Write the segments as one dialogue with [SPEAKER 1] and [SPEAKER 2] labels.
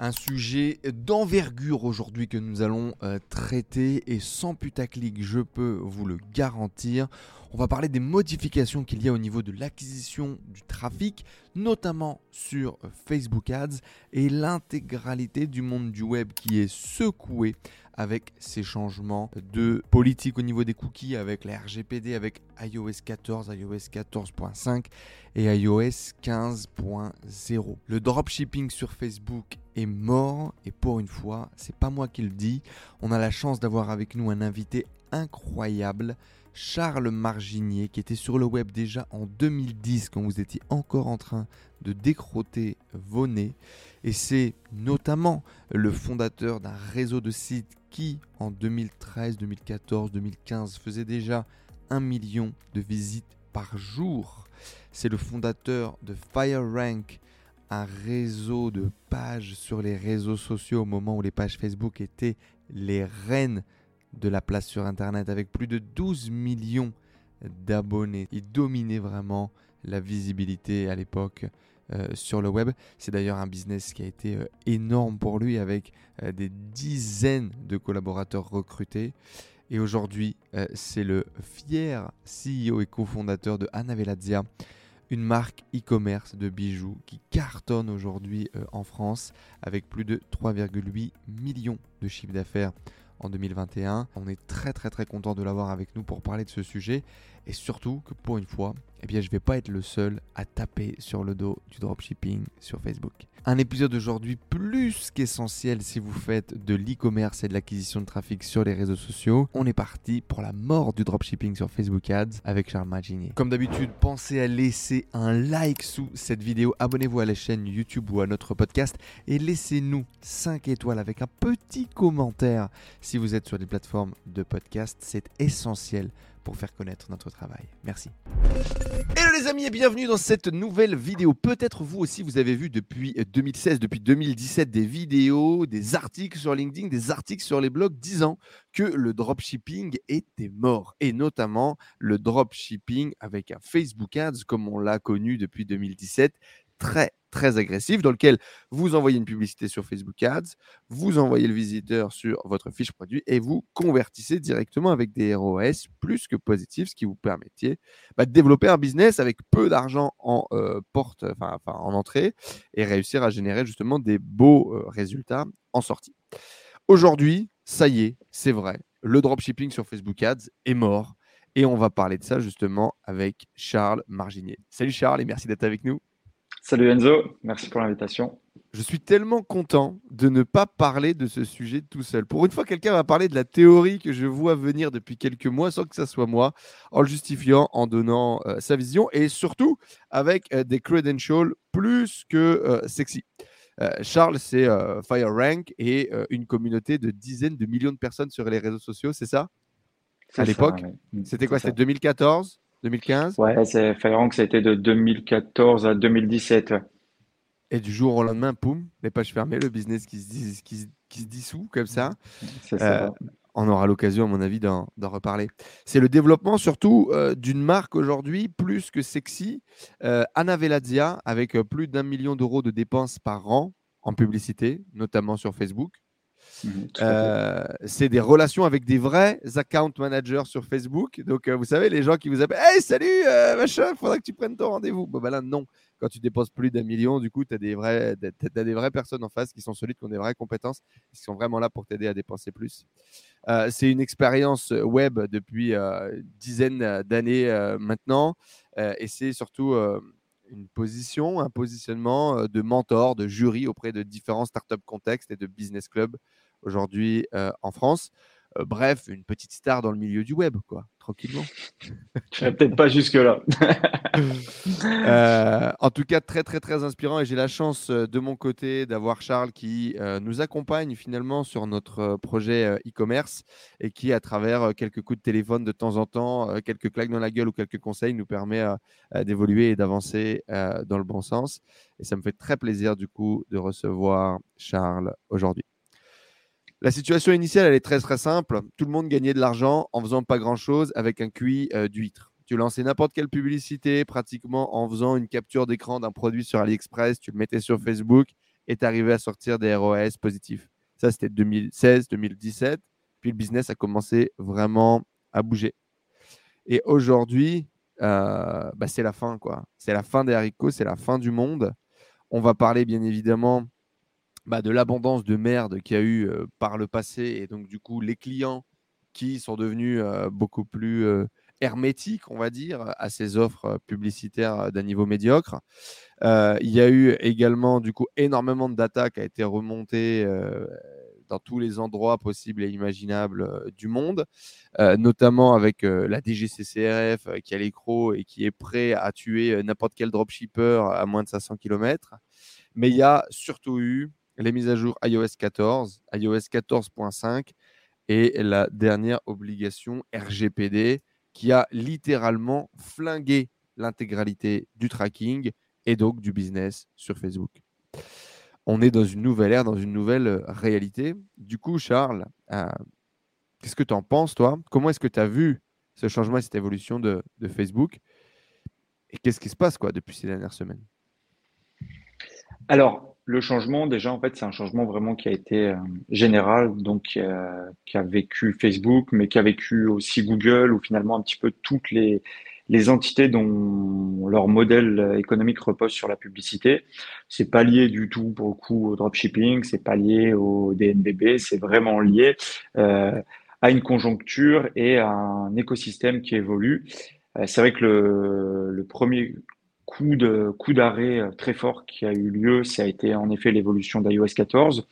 [SPEAKER 1] Un sujet d'envergure aujourd'hui que nous allons euh, traiter et sans putaclic, je peux vous le garantir. On va parler des modifications qu'il y a au niveau de l'acquisition du trafic, notamment sur euh, Facebook Ads et l'intégralité du monde du web qui est secoué avec ces changements de politique au niveau des cookies, avec la RGPD, avec iOS 14, iOS 14.5 et iOS 15.0. Le dropshipping sur Facebook est mort et pour une fois, c'est pas moi qui le dis. On a la chance d'avoir avec nous un invité incroyable. Charles Marginier, qui était sur le web déjà en 2010 quand vous étiez encore en train de décroter vos nez. Et c'est notamment le fondateur d'un réseau de sites qui, en 2013, 2014, 2015, faisait déjà un million de visites par jour. C'est le fondateur de FireRank, un réseau de pages sur les réseaux sociaux au moment où les pages Facebook étaient les reines de la place sur Internet avec plus de 12 millions d'abonnés. Il dominait vraiment la visibilité à l'époque euh, sur le web. C'est d'ailleurs un business qui a été euh, énorme pour lui avec euh, des dizaines de collaborateurs recrutés. Et aujourd'hui, c'est le fier CEO et cofondateur de Anavelazia, une marque e-commerce de bijoux qui cartonne aujourd'hui en France avec plus de 3,8 millions de chiffres d'affaires en 2021. On est très très très content de l'avoir avec nous pour parler de ce sujet et surtout que pour une fois, eh bien, je vais pas être le seul à taper sur le dos du dropshipping sur Facebook. Un épisode aujourd'hui plus qu'essentiel si vous faites de l'e-commerce et de l'acquisition de trafic sur les réseaux sociaux. On est parti pour la mort du dropshipping sur Facebook Ads avec Charles Maginier. Comme d'habitude, pensez à laisser un like sous cette vidéo, abonnez-vous à la chaîne YouTube ou à notre podcast et laissez-nous 5 étoiles avec un petit commentaire si vous êtes sur des plateformes de podcast. C'est essentiel pour faire connaître notre travail. Merci. Hello les amis et bienvenue dans cette nouvelle vidéo. Peut-être vous aussi vous avez vu depuis 2016, depuis 2017 des vidéos, des articles sur LinkedIn, des articles sur les blogs disant que le dropshipping était mort et notamment le dropshipping avec un Facebook Ads comme on l'a connu depuis 2017 très très agressif dans lequel vous envoyez une publicité sur Facebook Ads, vous envoyez le visiteur sur votre fiche produit et vous convertissez directement avec des ROS plus que positifs, ce qui vous permettait bah, de développer un business avec peu d'argent en euh, porte, en entrée et réussir à générer justement des beaux euh, résultats en sortie. Aujourd'hui, ça y est, c'est vrai, le dropshipping sur Facebook Ads est mort et on va parler de ça justement avec Charles Marginier. Salut Charles et merci d'être avec nous.
[SPEAKER 2] Salut Enzo, merci pour l'invitation.
[SPEAKER 1] Je suis tellement content de ne pas parler de ce sujet tout seul. Pour une fois, quelqu'un va parler de la théorie que je vois venir depuis quelques mois sans que ça soit moi, en le justifiant, en donnant euh, sa vision et surtout avec euh, des credentials plus que euh, sexy. Charles, c'est FireRank et une communauté de dizaines de millions de personnes sur les réseaux sociaux, c'est ça? À l'époque C'était quoi? C'était 2014 2015
[SPEAKER 2] Ouais, c'est FireRank, ça a été de 2014 à 2017.
[SPEAKER 1] Et du jour au lendemain, poum, les pages fermées, le business qui se, qui, se dissout comme ça. Euh, on aura l'occasion, à mon avis, d'en reparler. C'est le développement surtout euh, d'une marque aujourd'hui plus que sexy, euh, Anna Velazia, avec euh, plus d'un million d'euros de dépenses par an en publicité, notamment sur Facebook. Mhm, euh, c'est des relations avec des vrais account managers sur Facebook. Donc, euh, vous savez, les gens qui vous appellent Hey, salut, euh, machin, faudra que tu prennes ton rendez-vous. Bon, ben là, non. Quand tu déposes plus d'un million, du coup, tu as, des vrais, as des vraies personnes en face qui sont solides, qui ont des vraies compétences, qui sont vraiment là pour t'aider à dépenser plus. c'est une expérience web depuis dizaines d'années maintenant. et c'est surtout une position, un positionnement de mentor, de jury auprès de différents startup contextes et de business clubs aujourd'hui en France. bref, une petite star dans le milieu du web, quoi, tranquillement.
[SPEAKER 2] Je serais peut-être pas jusque-là.
[SPEAKER 1] en tout cas, très, très, très inspirant. Et j'ai la chance de mon côté d'avoir Charles qui nous accompagne finalement sur notre projet e-commerce et qui, à travers quelques coups de téléphone de temps en temps, quelques claques dans la gueule ou quelques conseils, nous permet d'évoluer et d'avancer dans le bon sens. Et ça me fait très plaisir, du coup, de recevoir Charles aujourd'hui. La situation initiale, elle est très très simple. Tout le monde gagnait de l'argent en faisant pas grand-chose avec un QI euh, d'huître. Tu lançais n'importe quelle publicité pratiquement en faisant une capture d'écran d'un produit sur AliExpress, tu le mettais sur Facebook est arrivé à sortir des ROAS positifs. Ça, c'était 2016, 2017. Puis le business a commencé vraiment à bouger. Et aujourd'hui, euh, bah, c'est la fin, quoi. C'est la fin des haricots, c'est la fin du monde. On va parler bien évidemment bah, de l'abondance de merde qu'il y a eu euh, par le passé et donc du coup les clients qui sont devenus euh, beaucoup plus hermétiques, on va dire, à ces offres publicitaires d'un niveau médiocre. il y a eu également du coup énormément de data qui a été remontée dans tous les endroits possibles et imaginables euh, du monde, euh, notamment avec euh, la DGCCRF qui a l'écro et qui est prêt à tuer n'importe quel dropshipper à moins de 500 km. Mais il y a surtout eu les mises à jour iOS 14, iOS 14.5 et la dernière obligation RGPD qui a littéralement flingué l'intégralité du tracking et donc du business sur Facebook. On est dans une nouvelle ère, dans une nouvelle euh, réalité. Du coup, Charles, euh, qu'est-ce que tu en penses, toi? Comment est-ce que tu as vu ce changement et cette évolution de, Facebook? Et qu'est-ce qui se passe quoi, depuis ces dernières semaines?
[SPEAKER 2] Alors, le changement, déjà, en fait, c'est un changement vraiment qui a été euh, général, donc qui a vécu Facebook, mais qui a vécu aussi Google, ou finalement un petit peu toutes les, entités dont leur modèle économique repose sur la publicité. C'est pas lié du tout pour le coup au dropshipping, c'est pas lié au DNVB, c'est vraiment lié euh, à une conjoncture et à un écosystème qui évolue. Euh, c'est vrai que le premier coup de coup d'arrêt euh, très fort qui a eu lieu, ça a été en effet l'évolution d'iOS 14.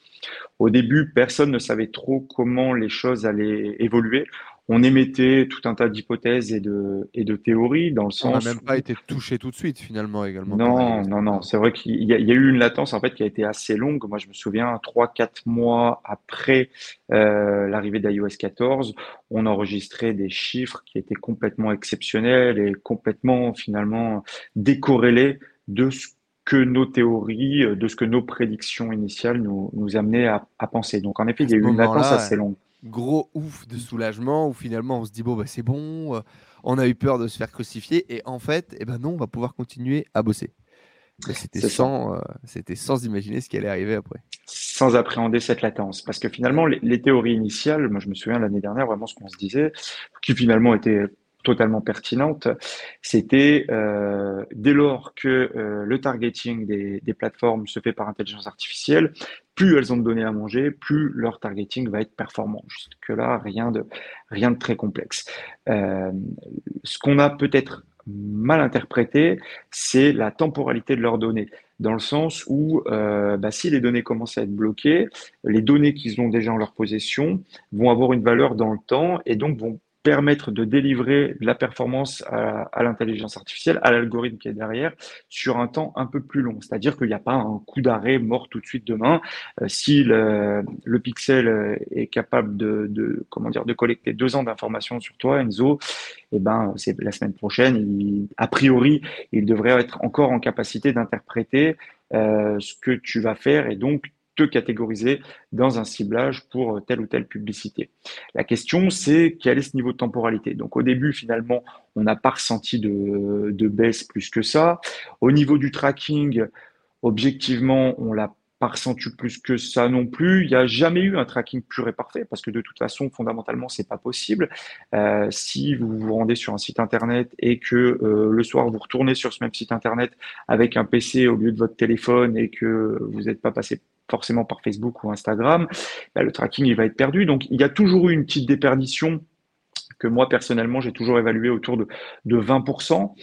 [SPEAKER 2] Au début, personne ne savait trop comment les choses allaient évoluer on émettait tout un tas d'hypothèses et de, et de théories dans le sens.
[SPEAKER 1] On n'a même pas été touché tout de suite finalement également.
[SPEAKER 2] Non, non, non. C'est vrai qu'il y, a eu une latence en fait qui a été assez longue. Moi, je me souviens, 3-4 mois après euh, l'arrivée d'iOS 14, on enregistrait des chiffres qui étaient complètement exceptionnels et complètement finalement décorrélés de ce que nos théories, de ce que nos prédictions initiales nous, nous amenaient à, à penser. Donc en effet, il y a eu une latence assez longue
[SPEAKER 1] gros ouf de soulagement où finalement on se dit bon bah c'est bon, euh, on a eu peur de se faire crucifier et en fait eh ben non on va pouvoir continuer à bosser. C'était sans, euh, c'était sans imaginer ce qui allait arriver après.
[SPEAKER 2] Sans appréhender cette latence. Parce que finalement, les, les théories initiales, moi je me souviens l'année dernière, vraiment ce qu'on se disait, qui finalement était totalement pertinente, c'était euh, dès lors que euh, le targeting des, des, plateformes se fait par intelligence artificielle, plus elles ont de données à manger, plus leur targeting va être performant. Jusque-là, rien de, rien de très complexe. Euh, ce qu'on a peut-être mal interprété, c'est la temporalité de leurs données dans le sens où euh, bah, si les données commencent à être bloquées, les données qu'ils ont déjà en leur possession vont avoir une valeur dans le temps et donc vont permettre de délivrer de la performance à, l'intelligence artificielle, à l'algorithme qui est derrière, sur un temps un peu plus long. C'est-à-dire qu'il n'y a pas un coup d'arrêt mort tout de suite demain. Euh, si le, pixel euh, est capable de, comment dire, de collecter deux ans d'informations sur toi, Enzo, eh ben, c'est la semaine prochaine, a priori, il devrait être encore en capacité d'interpréter euh, ce que tu vas faire et donc catégoriser dans un ciblage pour telle ou telle publicité. La question, c'est quel est ce niveau de temporalité? Donc au début, finalement, on n'a pas ressenti de, de, baisse plus que ça. Au niveau du tracking, objectivement, on l'a pas ressenti plus que ça non plus. Il n'y a jamais eu un tracking pur et parfait parce que de toute façon, fondamentalement, c'est pas possible. Euh, si vous vous rendez sur un site internet et que euh, le soir vous retournez sur ce même site internet avec un PC au lieu de votre téléphone et que vous n'êtes pas passé forcément par Facebook ou Instagram, bah, le tracking il va être perdu. Donc il y a toujours eu une petite déperdition que moi personnellement j'ai toujours évalué autour de, de 20%.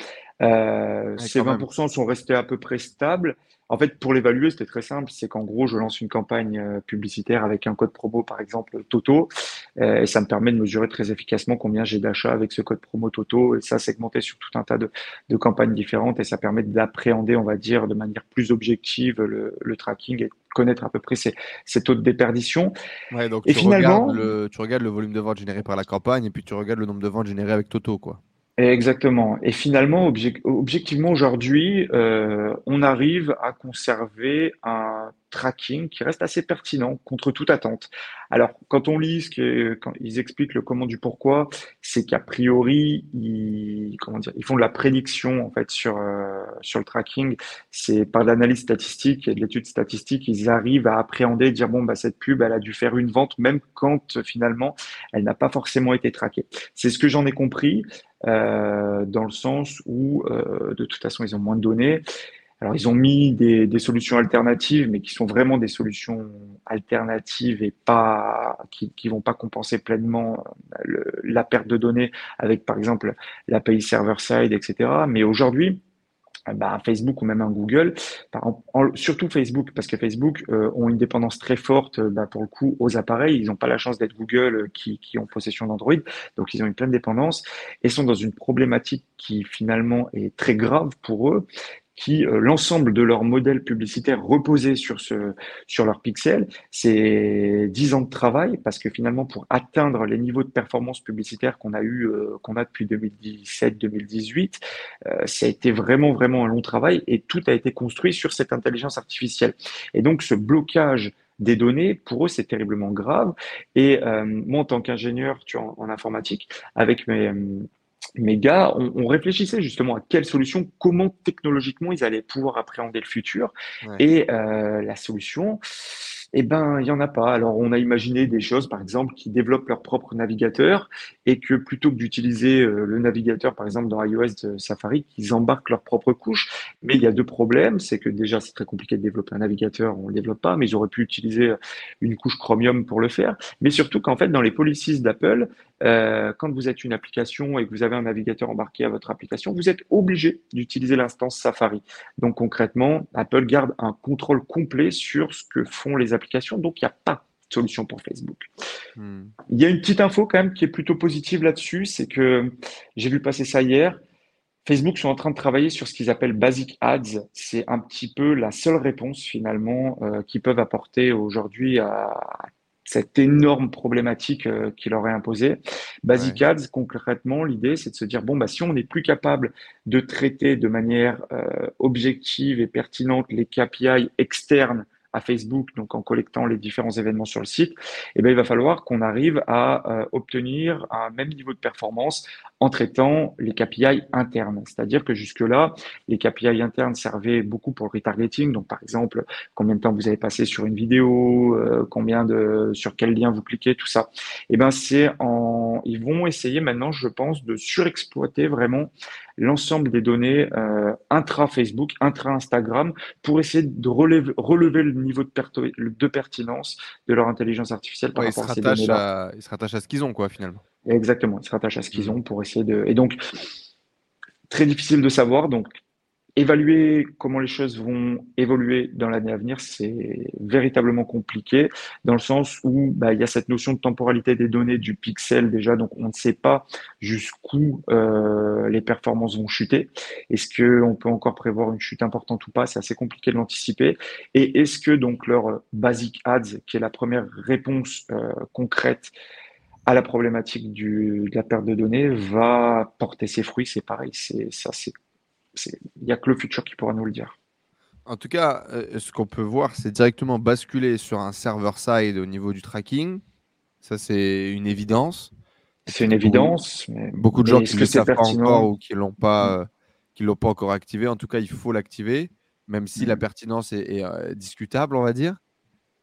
[SPEAKER 2] Euh, ces 20% sont restés à peu près stables. En fait, pour l'évaluer, c'était très simple. C'est qu'en gros, je lance une campagne euh, publicitaire avec un code promo, par exemple Toto, euh, et ça me permet de mesurer très efficacement combien j'ai d'achats avec ce code promo Toto, et ça segmenté sur tout un tas de, campagnes différentes, et ça permet d'appréhender, on va dire, de manière plus objective le, tracking et connaître à peu près ces, taux de déperdition.
[SPEAKER 1] Ouais, donc et tu, finalement, regardes le, tu regardes le volume de ventes généré par la campagne, et puis tu regardes le nombre de ventes générées avec Toto, quoi.
[SPEAKER 2] Exactement. Et finalement, objectivement, aujourd'hui, euh, on arrive à conserver un tracking qui reste assez pertinent contre toute attente. Alors, quand on lit ce que, quand ils expliquent le comment du pourquoi, c'est qu'a priori, ils, font de la prédiction en fait sur euh, sur le tracking. C'est par l'analyse statistique et de l'étude statistique, ils arrivent à appréhender, dire bon bah cette pub, elle a dû faire une vente même quand finalement elle n'a pas forcément été traquée. C'est ce que j'en ai compris. Euh, dans le sens où, euh, de toute façon, ils ont moins de données. Alors, ils ont mis des, solutions alternatives, mais qui sont vraiment des solutions alternatives et pas qui, qui vont pas compenser pleinement euh, la perte de données avec, par exemple, l'API server-side, etc. Mais aujourd'hui, bah, Facebook ou même un Google, surtout Facebook, parce que Facebook euh, ont une dépendance très forte euh, bah, pour le coup aux appareils. Ils n'ont pas la chance d'être Google euh, qui, ont possession d'Android, donc ils ont une pleine dépendance et sont dans une problématique qui finalement est très grave pour eux, qui euh, l'ensemble de leur modèle publicitaire reposait sur ce sur leur pixel, c'est 10 ans de travail parce que finalement pour atteindre les niveaux de performance publicitaire qu'on a eu euh, qu'on a depuis 2017-2018, euh, ça a été vraiment vraiment un long travail et tout a été construit sur cette intelligence artificielle. Et donc ce blocage des données, pour eux, c'est terriblement grave. Et moi, en tant qu'ingénieur en, en, informatique, avec mes, mes gars, on, réfléchissait justement à quelle solution, comment technologiquement ils allaient pouvoir appréhender le futur. Et euh, la solution, eh ben, il y en a pas. Alors, on a imaginé des choses, par exemple, qui développent leur propre navigateur et que plutôt que d'utiliser euh, le navigateur, par exemple, dans iOS de Safari, qu'ils embarquent leur propre couche. Mais il y a deux problèmes. C'est que déjà, c'est très compliqué de développer un navigateur. On le développe pas, mais ils auraient pu utiliser euh, une couche Chromium pour le faire. Mais surtout qu'en fait, dans les policies d'Apple, euh, quand vous êtes une application et que vous avez un navigateur embarqué à votre application, vous êtes obligé d'utiliser l'instance Safari. Donc concrètement, Apple garde un contrôle complet sur ce que font les applications. Donc il n'y a pas de solution pour Facebook. Hmm. Il y a une petite info quand même qui est plutôt positive là-dessus, c'est que j'ai vu passer ça hier. Facebook sont en train de travailler sur ce qu'ils appellent Basic Ads. C'est un petit peu la seule réponse finalement euh, qu'ils peuvent apporter aujourd'hui à cette énorme problématique euh, qu'il leur est imposée. Basic Ads, concrètement, l'idée, c'est de se dire, bon, bah, si on n'est plus capable de traiter de manière euh, objective et pertinente les KPI externes à Facebook, donc en collectant les différents événements sur le site, eh bien, il va falloir qu'on arrive à euh, obtenir un même niveau de performance en traitant les KPI internes. C'est-à-dire que jusque-là, les KPI internes servaient beaucoup pour le retargeting. Donc, par exemple, combien de temps vous avez passé sur une vidéo, euh, combien de, sur quel lien vous cliquez, tout ça. Eh ben, c'est en, ils vont essayer maintenant, je pense, de surexploiter vraiment l'ensemble des données euh, intra-Facebook, intra-Instagram, pour essayer de relever, relever le niveau de, de, pertinence de leur intelligence artificielle par rapport à ces données-là.
[SPEAKER 1] Ils se rattachent à ce qu'ils ont, quoi, finalement.
[SPEAKER 2] Exactement, ils se rattachent à ce qu'ils mmh. ont pour essayer de... Et donc, très difficile de savoir. Donc, Évaluer comment les choses vont évoluer dans l'année à venir, c'est véritablement compliqué dans le sens où bah, il y a cette notion de temporalité des données du pixel déjà, donc on ne sait pas jusqu'où euh, les performances vont chuter. Est-ce qu'on peut encore prévoir une chute importante ou pas? C'est assez compliqué de l'anticiper. Et est-ce que donc leur basic ads, qui est la première réponse euh, concrète à la problématique du, de la perte de données, va porter ses fruits? C'est pareil, c'est ça, c'est il n'y a que le futur qui pourra nous le dire.
[SPEAKER 1] En tout cas, euh, ce qu'on peut voir, c'est directement basculer sur un server-side au niveau du tracking. Ça, c'est une évidence.
[SPEAKER 2] C'est une évidence.
[SPEAKER 1] beaucoup de gens qui ne le savent pas encore ou qui ne l'ont pas, euh, l'ont pas encore activé. En tout cas, il faut l'activer, même si la mm. pertinence est, euh, discutable, on va dire.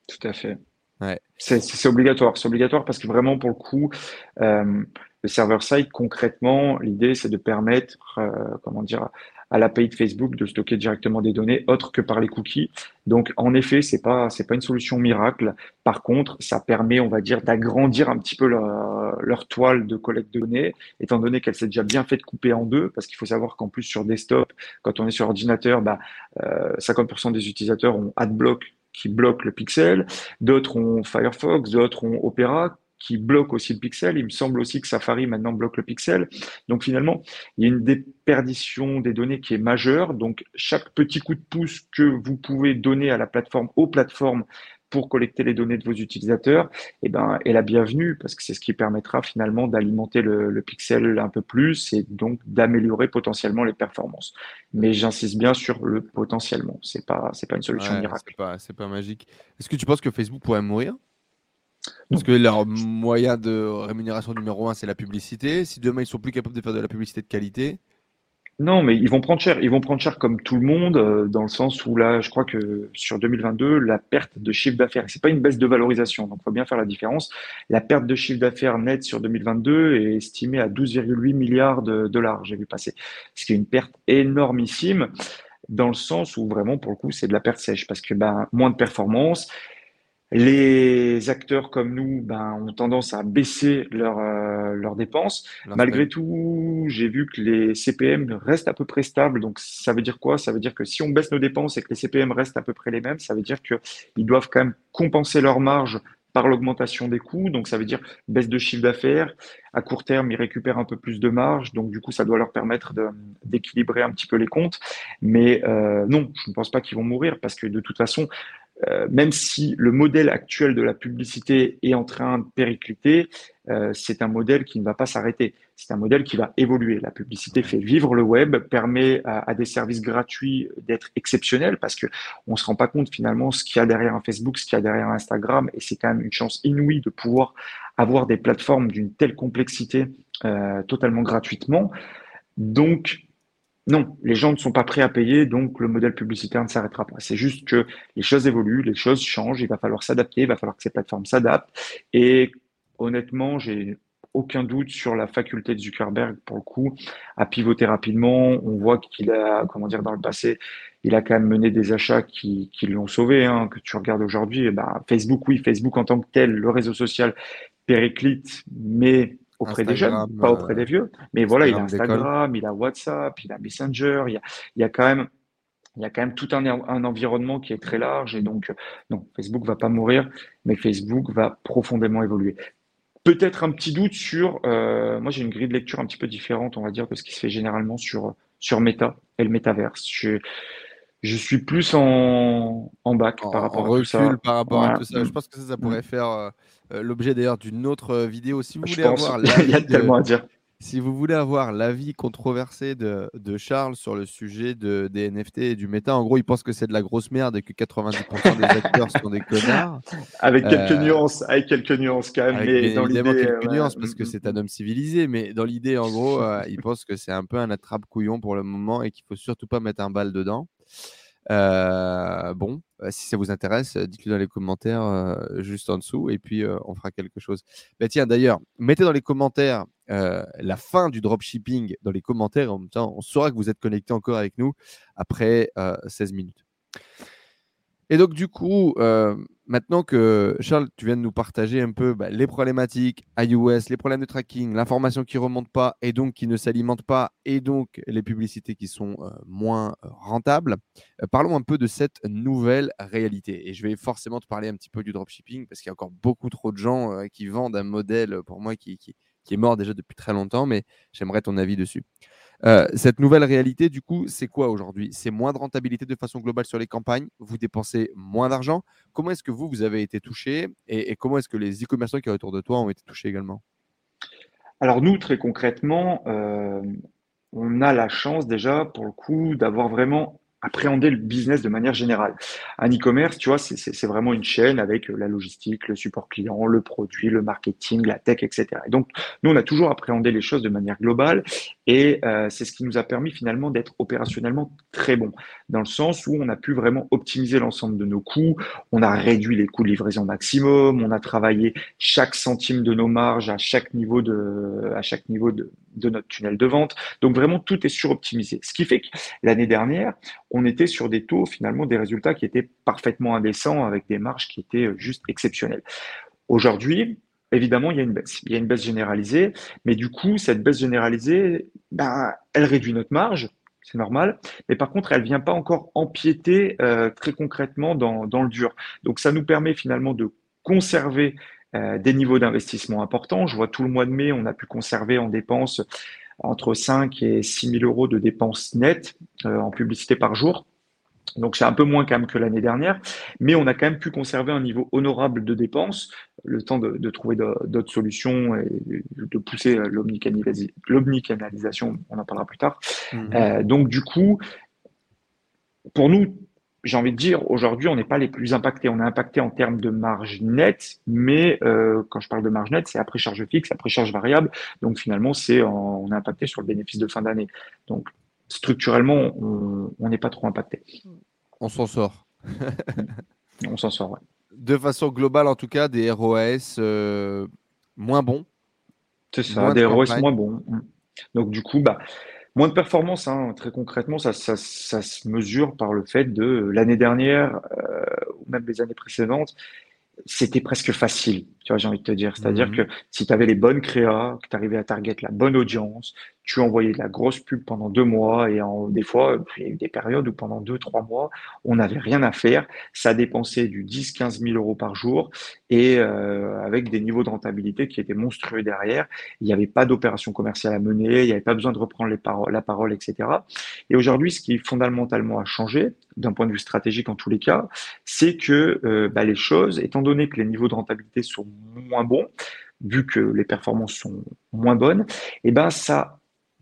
[SPEAKER 2] Tout à fait. Ouais. C'est obligatoire. C'est obligatoire parce que vraiment, pour le coup, le server-side, concrètement, l'idée, c'est de permettre, comment dire, à l'API de Facebook de stocker directement des données autres que par les cookies. Donc, en effet, c'est pas c'est pas une solution miracle. Par contre, ça permet, on va dire, d'agrandir un petit peu leur, toile de collecte de données, étant donné qu'elle s'est déjà bien fait de couper en deux, parce qu'il faut savoir qu'en plus sur desktop, quand on est sur ordinateur, bah, euh, 50% des utilisateurs ont AdBlock qui bloque le pixel, d'autres ont Firefox, d'autres ont Opera qui bloque aussi le pixel. Il me semble aussi que Safari maintenant bloque le pixel. Donc finalement, il y a une déperdition des données qui est majeure. Donc chaque petit coup de pouce que vous pouvez donner à la plateforme, aux plateformes, pour collecter les données de vos utilisateurs, eh ben, est la bienvenue parce que c'est ce qui permettra finalement d'alimenter le, pixel un peu plus et donc d'améliorer potentiellement les performances. Mais j'insiste bien sur le potentiellement. C'est pas, c'est pas une solution miracle.
[SPEAKER 1] C'est pas, c'est pas magique. Est-ce que tu penses que Facebook pourrait mourir? Parce que leur moyen de rémunération numéro un, c'est la publicité. Si demain ils sont plus capables de faire de la publicité de qualité,
[SPEAKER 2] non, mais ils vont prendre cher. Ils vont prendre cher comme tout le monde, euh, dans le sens où là, je crois que sur 2022, la perte de chiffre d'affaires, c'est pas une baisse de valorisation, donc il faut bien faire la différence. La perte de chiffre d'affaires net sur 2022 est estimée à 12,8 milliards de dollars, j'ai vu passer. Ce qui est une perte énormissime, dans le sens où vraiment, pour le coup, c'est de la perte sèche, parce que ben, moins de performance, les acteurs comme nous ben, ont tendance à baisser euh, leurs dépenses. Malgré tout, j'ai vu que les CPM restent à peu près stables. Donc, ça veut dire quoi? Ça veut dire que si on baisse nos dépenses et que les CPM restent à peu près les mêmes, ça veut dire qu'ils doivent quand même compenser leur marge par l'augmentation des coûts. Donc, ça veut dire baisse de chiffre d'affaires. À court terme, ils récupèrent un peu plus de marge. Donc, du coup, ça doit leur permettre d'équilibrer un petit peu les comptes. Mais euh, non, je ne pense pas qu'ils vont mourir parce que de toute façon, euh, même si le modèle actuel de la publicité est en train de péricliter, euh, c'est un modèle qui ne va pas s'arrêter. C'est un modèle qui va évoluer. La publicité fait vivre le web, permet à, des services gratuits d'être exceptionnels parce que on se rend pas compte finalement ce qu'il y a derrière un Facebook, ce qu'il y a derrière Instagram, et c'est quand même une chance inouïe de pouvoir avoir des plateformes d'une telle complexité euh, totalement gratuitement. Donc, non, les gens ne sont pas prêts à payer, donc le modèle publicitaire ne s'arrêtera pas. C'est juste que les choses évoluent, les choses changent, il va falloir s'adapter, il va falloir que ces plateformes s'adaptent. Et honnêtement, j'ai aucun doute sur la faculté de Zuckerberg, pour le coup, à pivoter rapidement. On voit qu'il a, comment dire, dans le passé, il a quand même mené des achats qui, l'ont sauvé, hein, que tu regardes aujourd'hui. Eh ben, Facebook, oui, Facebook en tant que tel, le réseau social périclite, mais auprès des jeunes, pas auprès des vieux. Mais voilà, il a Instagram, il a WhatsApp, il a Messenger, il y a, il y a quand même il y a quand même tout un, un, environnement qui est très large et donc non, Facebook va pas mourir, mais Facebook va profondément évoluer. Peut-être un petit doute sur, euh, moi j'ai une grille de lecture un petit peu différente, on va dire, de ce qui se fait généralement sur sur Meta et le métaverse. Je, je suis plus en, en bac par rapport à tout ça.
[SPEAKER 1] par rapport à tout ça. Je pense que ça, ça pourrait mm. faire euh, euh, l'objet d'ailleurs d'une autre euh, vidéo. Si vous voulez avoir
[SPEAKER 2] il y a tellement à dire.
[SPEAKER 1] Si vous voulez avoir l'avis controversé de, de, Charles sur le sujet de, des NFT et du méta, en gros, il pense que c'est de la grosse merde et que 90% des acteurs sont des connards.
[SPEAKER 2] Avec quelques nuances, avec quelques nuances quand même. mais
[SPEAKER 1] dans évidemment quelques nuances parce que mm, c'est un homme civilisé, mais dans l'idée, en gros, il pense que c'est un peu un attrape-couillon pour le moment et qu'il faut surtout pas mettre un bal dedans. Euh, bon, euh, si ça vous intéresse, euh, dites-le dans les commentaires juste en dessous et puis on fera quelque chose. Bah, tiens, d'ailleurs, mettez dans les commentaires la fin du dropshipping dans les commentaires. En même temps, on saura que vous êtes connecté encore avec nous après 16 minutes. Et donc, du coup, maintenant que Charles, tu viens de nous partager un peu bah, les problématiques iOS, les problèmes de tracking, l'information qui ne remonte pas et donc qui ne s'alimente pas, et donc les publicités qui sont euh, moins euh, rentables, parlons un peu de cette nouvelle réalité. Et je vais forcément te parler un petit peu du dropshipping parce qu'il y a encore beaucoup trop de gens qui vendent un modèle, pour moi, qui est mort déjà depuis très longtemps, mais j'aimerais ton avis dessus. Euh, cette nouvelle réalité, du coup, c'est quoi aujourd'hui? C'est moins de rentabilité de façon globale sur les campagnes, vous dépensez moins d'argent? Comment est-ce que vous, vous avez été touché? Et, comment est-ce que les e-commerçants qui sont autour de toi ont été touchés également?
[SPEAKER 2] Alors nous, très concrètement, euh, on a la chance déjà, pour le coup, d'avoir vraiment appréhender le business de manière générale. Un e-commerce, tu vois, c'est vraiment une chaîne avec la logistique, le support client, le produit, le marketing, la tech, etc. Et donc, nous, on a toujours appréhendé les choses de manière globale et euh, c'est ce qui nous a permis finalement d'être opérationnellement très bon, dans le sens où on a pu vraiment optimiser l'ensemble de nos coûts, on a réduit les coûts de livraison maximum, on a travaillé chaque centime de nos marges à chaque niveau de, à chaque niveau de, de notre tunnel de vente. Donc vraiment, tout est suroptimisé. Ce qui fait que l'année dernière, on était sur des taux, finalement, des résultats qui étaient parfaitement indécents avec des marges qui étaient euh, juste exceptionnelles. Aujourd'hui, évidemment, il y a une baisse. Il y a une baisse généralisée, mais du coup, cette baisse généralisée, ben, elle réduit notre marge, c'est normal. Mais par contre, elle vient pas encore empiéter euh, très concrètement dans, dans, le dur. Donc, ça nous permet finalement de conserver euh, des niveaux d'investissement importants. Je vois tout le mois de mai, on a pu conserver en dépenses entre 5 et 6 000 euros de dépenses nettes euh, en publicité par jour. Donc c'est un peu moins quand même que l'année dernière, mais on a quand même pu conserver un niveau honorable de dépenses, le temps de, trouver d'autres solutions et de pousser l'omnicanalisation, on en parlera plus tard. Mmh. Euh, donc du coup, pour nous, j'ai envie de dire, aujourd'hui, on n'est pas les plus impactés. On est impacté en termes de marge nette, mais euh, quand je parle de marge nette, c'est après charge fixe, après charge variable. Donc finalement, c'est on est impacté sur le bénéfice de fin d'année. Donc structurellement, on n'est pas trop impacté.
[SPEAKER 1] On s'en sort.
[SPEAKER 2] on s'en sort, ouais.
[SPEAKER 1] De façon globale, en tout cas, des ROS euh, moins bons.
[SPEAKER 2] C'est ça, des ROS moins bons. Donc du coup, bah, Moins de performance, hein, très concrètement, ça, ça, ça, se mesure par le fait de l'année dernière euh, ou même les années précédentes, c'était presque facile, tu vois, j'ai envie de te dire. C'est-à-dire mmh que si tu avais les bonnes créas, que tu arrivais à target la bonne audience, tu envoyais de la grosse pub pendant deux mois et en, des fois, il y a eu des périodes où pendant deux, trois mois, on n'avait rien à faire. Ça dépensait du 10, 15 000 euros par jour et euh, avec des niveaux de rentabilité qui étaient monstrueux derrière. Il n'y avait pas d'opération commerciale à mener, il n'y avait pas besoin de reprendre les la parole, etc. Et aujourd'hui, ce qui fondamentalement a changé, d'un point de vue stratégique en tous les cas, c'est que euh, bah, les choses, étant donné que les niveaux de rentabilité sont moins bons, vu que les performances sont moins bonnes, eh ben ça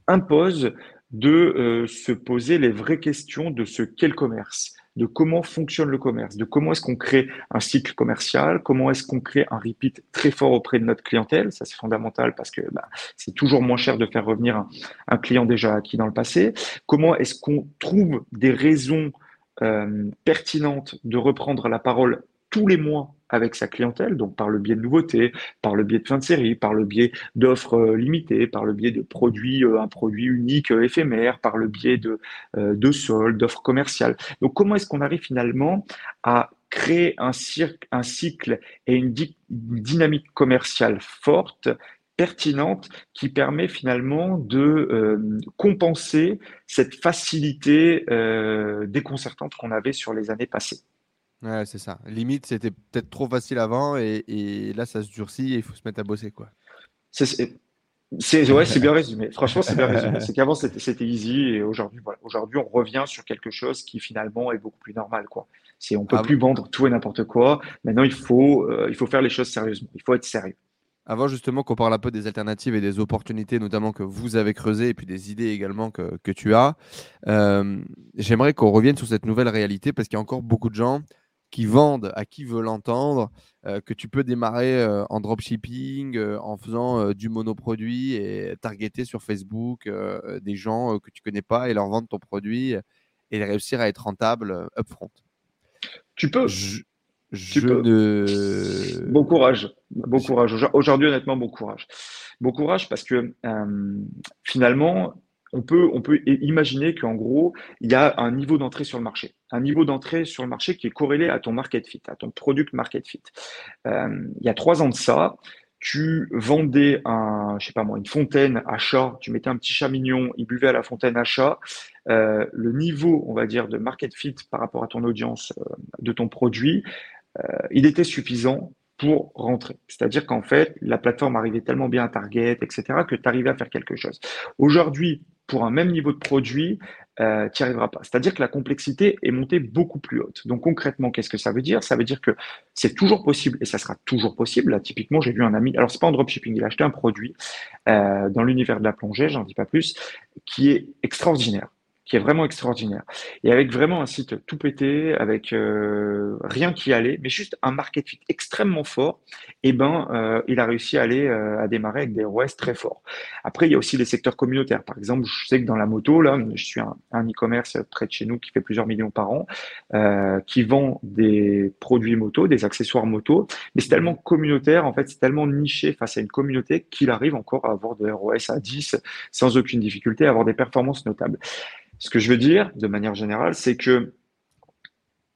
[SPEAKER 2] impose de euh, se poser les vraies questions de ce qu'est le commerce, de comment fonctionne le commerce, de comment est-ce qu'on crée un cycle commercial, comment est-ce qu'on crée un repeat très fort auprès de notre clientèle. Ça, c'est fondamental parce que bah, c'est toujours moins cher de faire revenir un, client déjà acquis dans le passé. Comment est-ce qu'on trouve des raisons euh, pertinentes de reprendre la parole tous les mois avec sa clientèle, donc par le biais de nouveautés, par le biais de fin de série, par le biais d'offres euh, limitées, par le biais de produits, euh, un produit unique euh, éphémère, par le biais de, de soldes, d'offres commerciales. Donc comment est-ce qu'on arrive finalement à créer un, un cycle et une, dynamique commerciale forte pertinente qui permet finalement de compenser cette facilité déconcertante qu'on avait sur les années passées?
[SPEAKER 1] Ouais, c'est ça. Limite, c'était peut-être trop facile avant et, là, ça se durcit et il faut se mettre à bosser. quoi.
[SPEAKER 2] C'est ouais, c'est bien résumé. Franchement, c'est bien résumé. C'est qu'avant, c'était easy et aujourd'hui, voilà. Aujourd'hui, on revient sur quelque chose qui finalement est beaucoup plus normal. Quoi. On ne peut ah plus vendre tout et n'importe quoi. Maintenant, il faut, euh, il faut faire les choses sérieusement. Il faut être sérieux.
[SPEAKER 1] Avant justement qu'on parle un peu des alternatives et des opportunités, notamment que vous avez creusées, et puis des idées également que, que tu as, euh, j'aimerais qu'on revienne sur cette nouvelle réalité parce qu'il y a encore beaucoup de gens qui vendent à qui veut l'entendre, euh, que tu peux démarrer euh, en dropshipping, euh, en faisant du monoproduit et targeter sur Facebook des gens que tu connais pas et leur vendre ton produit et réussir à être rentable upfront.
[SPEAKER 2] Tu peux. Je, Bon courage. Bon courage. Aujourd'hui, honnêtement, bon courage. Bon courage parce que finalement, on peut, imaginer qu'en gros, il y a un niveau d'entrée sur le marché. Un niveau d'entrée sur le marché qui est corrélé à ton market fit, à ton product market fit. Euh, il y a trois ans de ça, tu vendais un, pas moi, une fontaine à chat, tu mettais un petit chat mignon, il buvait à la fontaine à chat. Euh, le niveau, on va dire, de market fit par rapport à ton audience euh, de ton produit, il était suffisant pour rentrer. C'est-à-dire qu'en fait, la plateforme arrivait tellement bien à target, etc., que tu arrivais à faire quelque chose. Aujourd'hui, pour un même niveau de produit, euh, tu n'y arriveras pas. C'est-à-dire que la complexité est montée beaucoup plus haute. Donc concrètement, qu'est-ce que ça veut dire? Ça veut dire que c'est toujours possible et ça sera toujours possible. Là, typiquement, j'ai vu un ami, alors c'est pas en dropshipping, il a acheté un produit euh, dans l'univers de la plongée, j'en dis pas plus, qui est extraordinaire qui est vraiment extraordinaire. Et avec vraiment un site tout pété, avec euh, rien qui allait, mais juste un market fit extrêmement fort, et eh ben, euh, il a réussi à aller euh, à démarrer avec des ROS très forts. Après, il y a aussi les secteurs communautaires. Par exemple, je sais que dans la moto, là, je suis un, e-commerce près de chez nous qui fait plusieurs millions par an, qui vend des produits moto, des accessoires moto, mais c'est tellement communautaire, en fait, c'est tellement niché face à une communauté qu'il arrive encore à avoir des ROS à 10 sans aucune difficulté, à avoir des performances notables. Ce que je veux dire, de manière générale, c'est que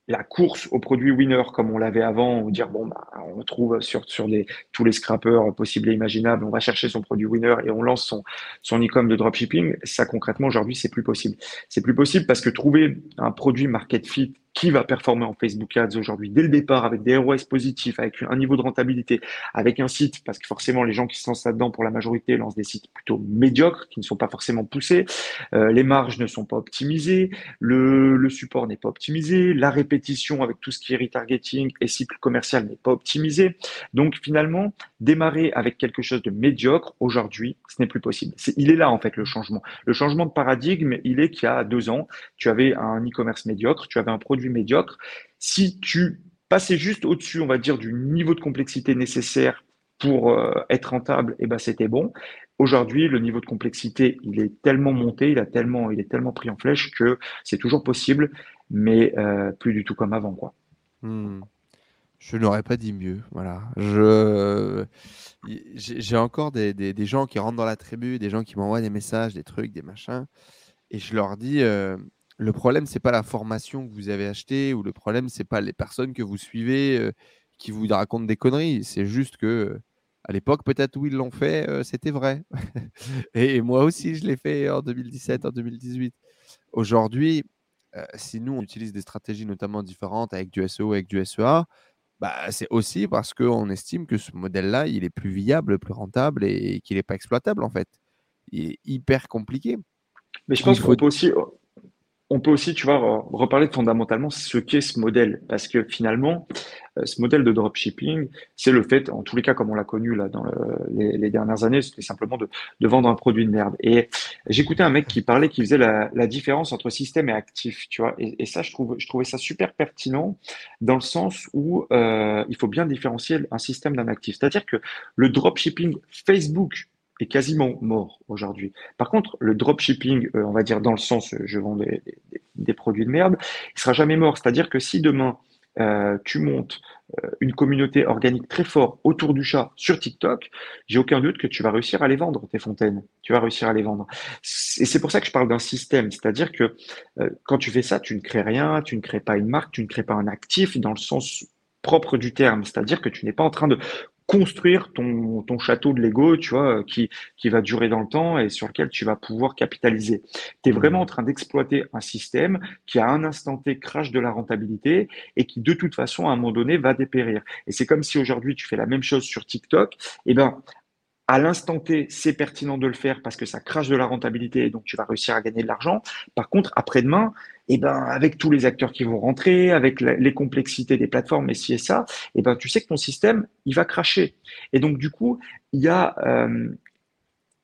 [SPEAKER 2] la course aux produits winner comme on l'avait avant, on dire bon bah on trouve sur tous les scrappers possibles et imaginables, on va chercher son produit winner et on lance son son e-com de dropshipping. Ça concrètement aujourd'hui c'est plus possible. C'est plus possible parce que trouver un produit market fit qui va performer en Facebook Ads aujourd'hui dès le départ avec des ROS positifs, avec un niveau de rentabilité, avec un site, parce que forcément les gens qui se lancent là-dedans pour la majorité lancent des sites plutôt médiocres, qui ne sont pas forcément poussés, euh, les marges ne sont pas optimisées, le, support n'est pas optimisé, la répétition avec tout ce qui est retargeting et cycle commercial n'est pas optimisé. Donc finalement, démarrer avec quelque chose de médiocre aujourd'hui, ce n'est plus possible. il est là en fait le changement. Le changement de paradigme, il est qu'il y a deux ans, tu avais un e-commerce médiocre, tu avais un produit médiocre. Si tu passais juste au-dessus, on va dire, du niveau de complexité nécessaire pour euh, être rentable, et eh ben c'était bon. Aujourd'hui, le niveau de complexité, il est tellement monté, il a tellement, il est tellement pris en flèche que c'est toujours possible, mais euh, plus du tout comme avant, quoi.
[SPEAKER 1] Hmm. Je n'aurais pas dit mieux. Voilà. Je j'ai encore des, des, gens qui rentrent dans la tribu, des gens qui m'envoient des messages, des trucs, des machins, et je leur dis euh, le problème c'est pas la formation que vous avez achetée ou le problème c'est pas les personnes que vous suivez euh, qui vous racontent des conneries. C'est juste que à l'époque peut-être où ils l'ont fait, euh, c'était vrai. et, moi aussi je l'ai fait en 2017, en 2018. Aujourd'hui, si nous on utilise des stratégies notamment différentes avec du SEO, avec du SEA, bah, c'est aussi parce qu'on estime que ce modèle-là, il est plus viable, plus rentable et qu'il n'est pas exploitable en fait. Il est hyper compliqué.
[SPEAKER 2] Mais je pense qu'on peut aussi, on peut aussi, tu vois, reparler fondamentalement ce qu'est ce modèle. Parce que finalement, euh, ce modèle de dropshipping, c'est le fait, en tous les cas, comme on l'a connu là dans les, dernières années, c'était simplement de, vendre un produit de merde. Et j'écoutais un mec qui parlait, qui faisait la, différence entre système et actif, tu vois. Et, ça, je, trouve, trouvais ça super pertinent dans le sens où euh, il faut bien différencier un système d'un actif. C'est-à-dire que le dropshipping Facebook quasiment mort aujourd'hui. Par contre, le dropshipping, euh, on va dire dans le sens je vends des, produits de merde, il sera jamais mort. C'est-à-dire que si demain euh, tu montes euh, une communauté organique très forte autour du chat sur TikTok, j'ai aucun doute que tu vas réussir à les vendre, tes fontaines. Tu vas réussir à les vendre. Et c'est pour ça que je parle d'un système. C'est-à-dire que quand tu fais ça, tu ne crées rien, tu ne crées pas une marque, tu ne crées pas un actif dans le sens propre du terme. C'est-à-dire que tu n'es pas en train de construire ton, ton château de Lego, tu vois, qui, qui va durer dans le temps et sur lequel tu vas pouvoir capitaliser. Tu es vraiment en train d'exploiter un système qui à un instant T crache de la rentabilité et qui de toute façon à un moment donné va dépérir. Et c'est comme si aujourd'hui tu fais la même chose sur TikTok, eh ben à l'instant T, c'est pertinent de le faire parce que ça crache de la rentabilité et donc tu vas réussir à gagner de l'argent. Par contre, après-demain, eh ben, avec tous les acteurs qui vont rentrer, avec les complexités des plateformes et ci et ça, eh ben, tu sais que ton système, il va cracher. Et donc, du coup, il euh,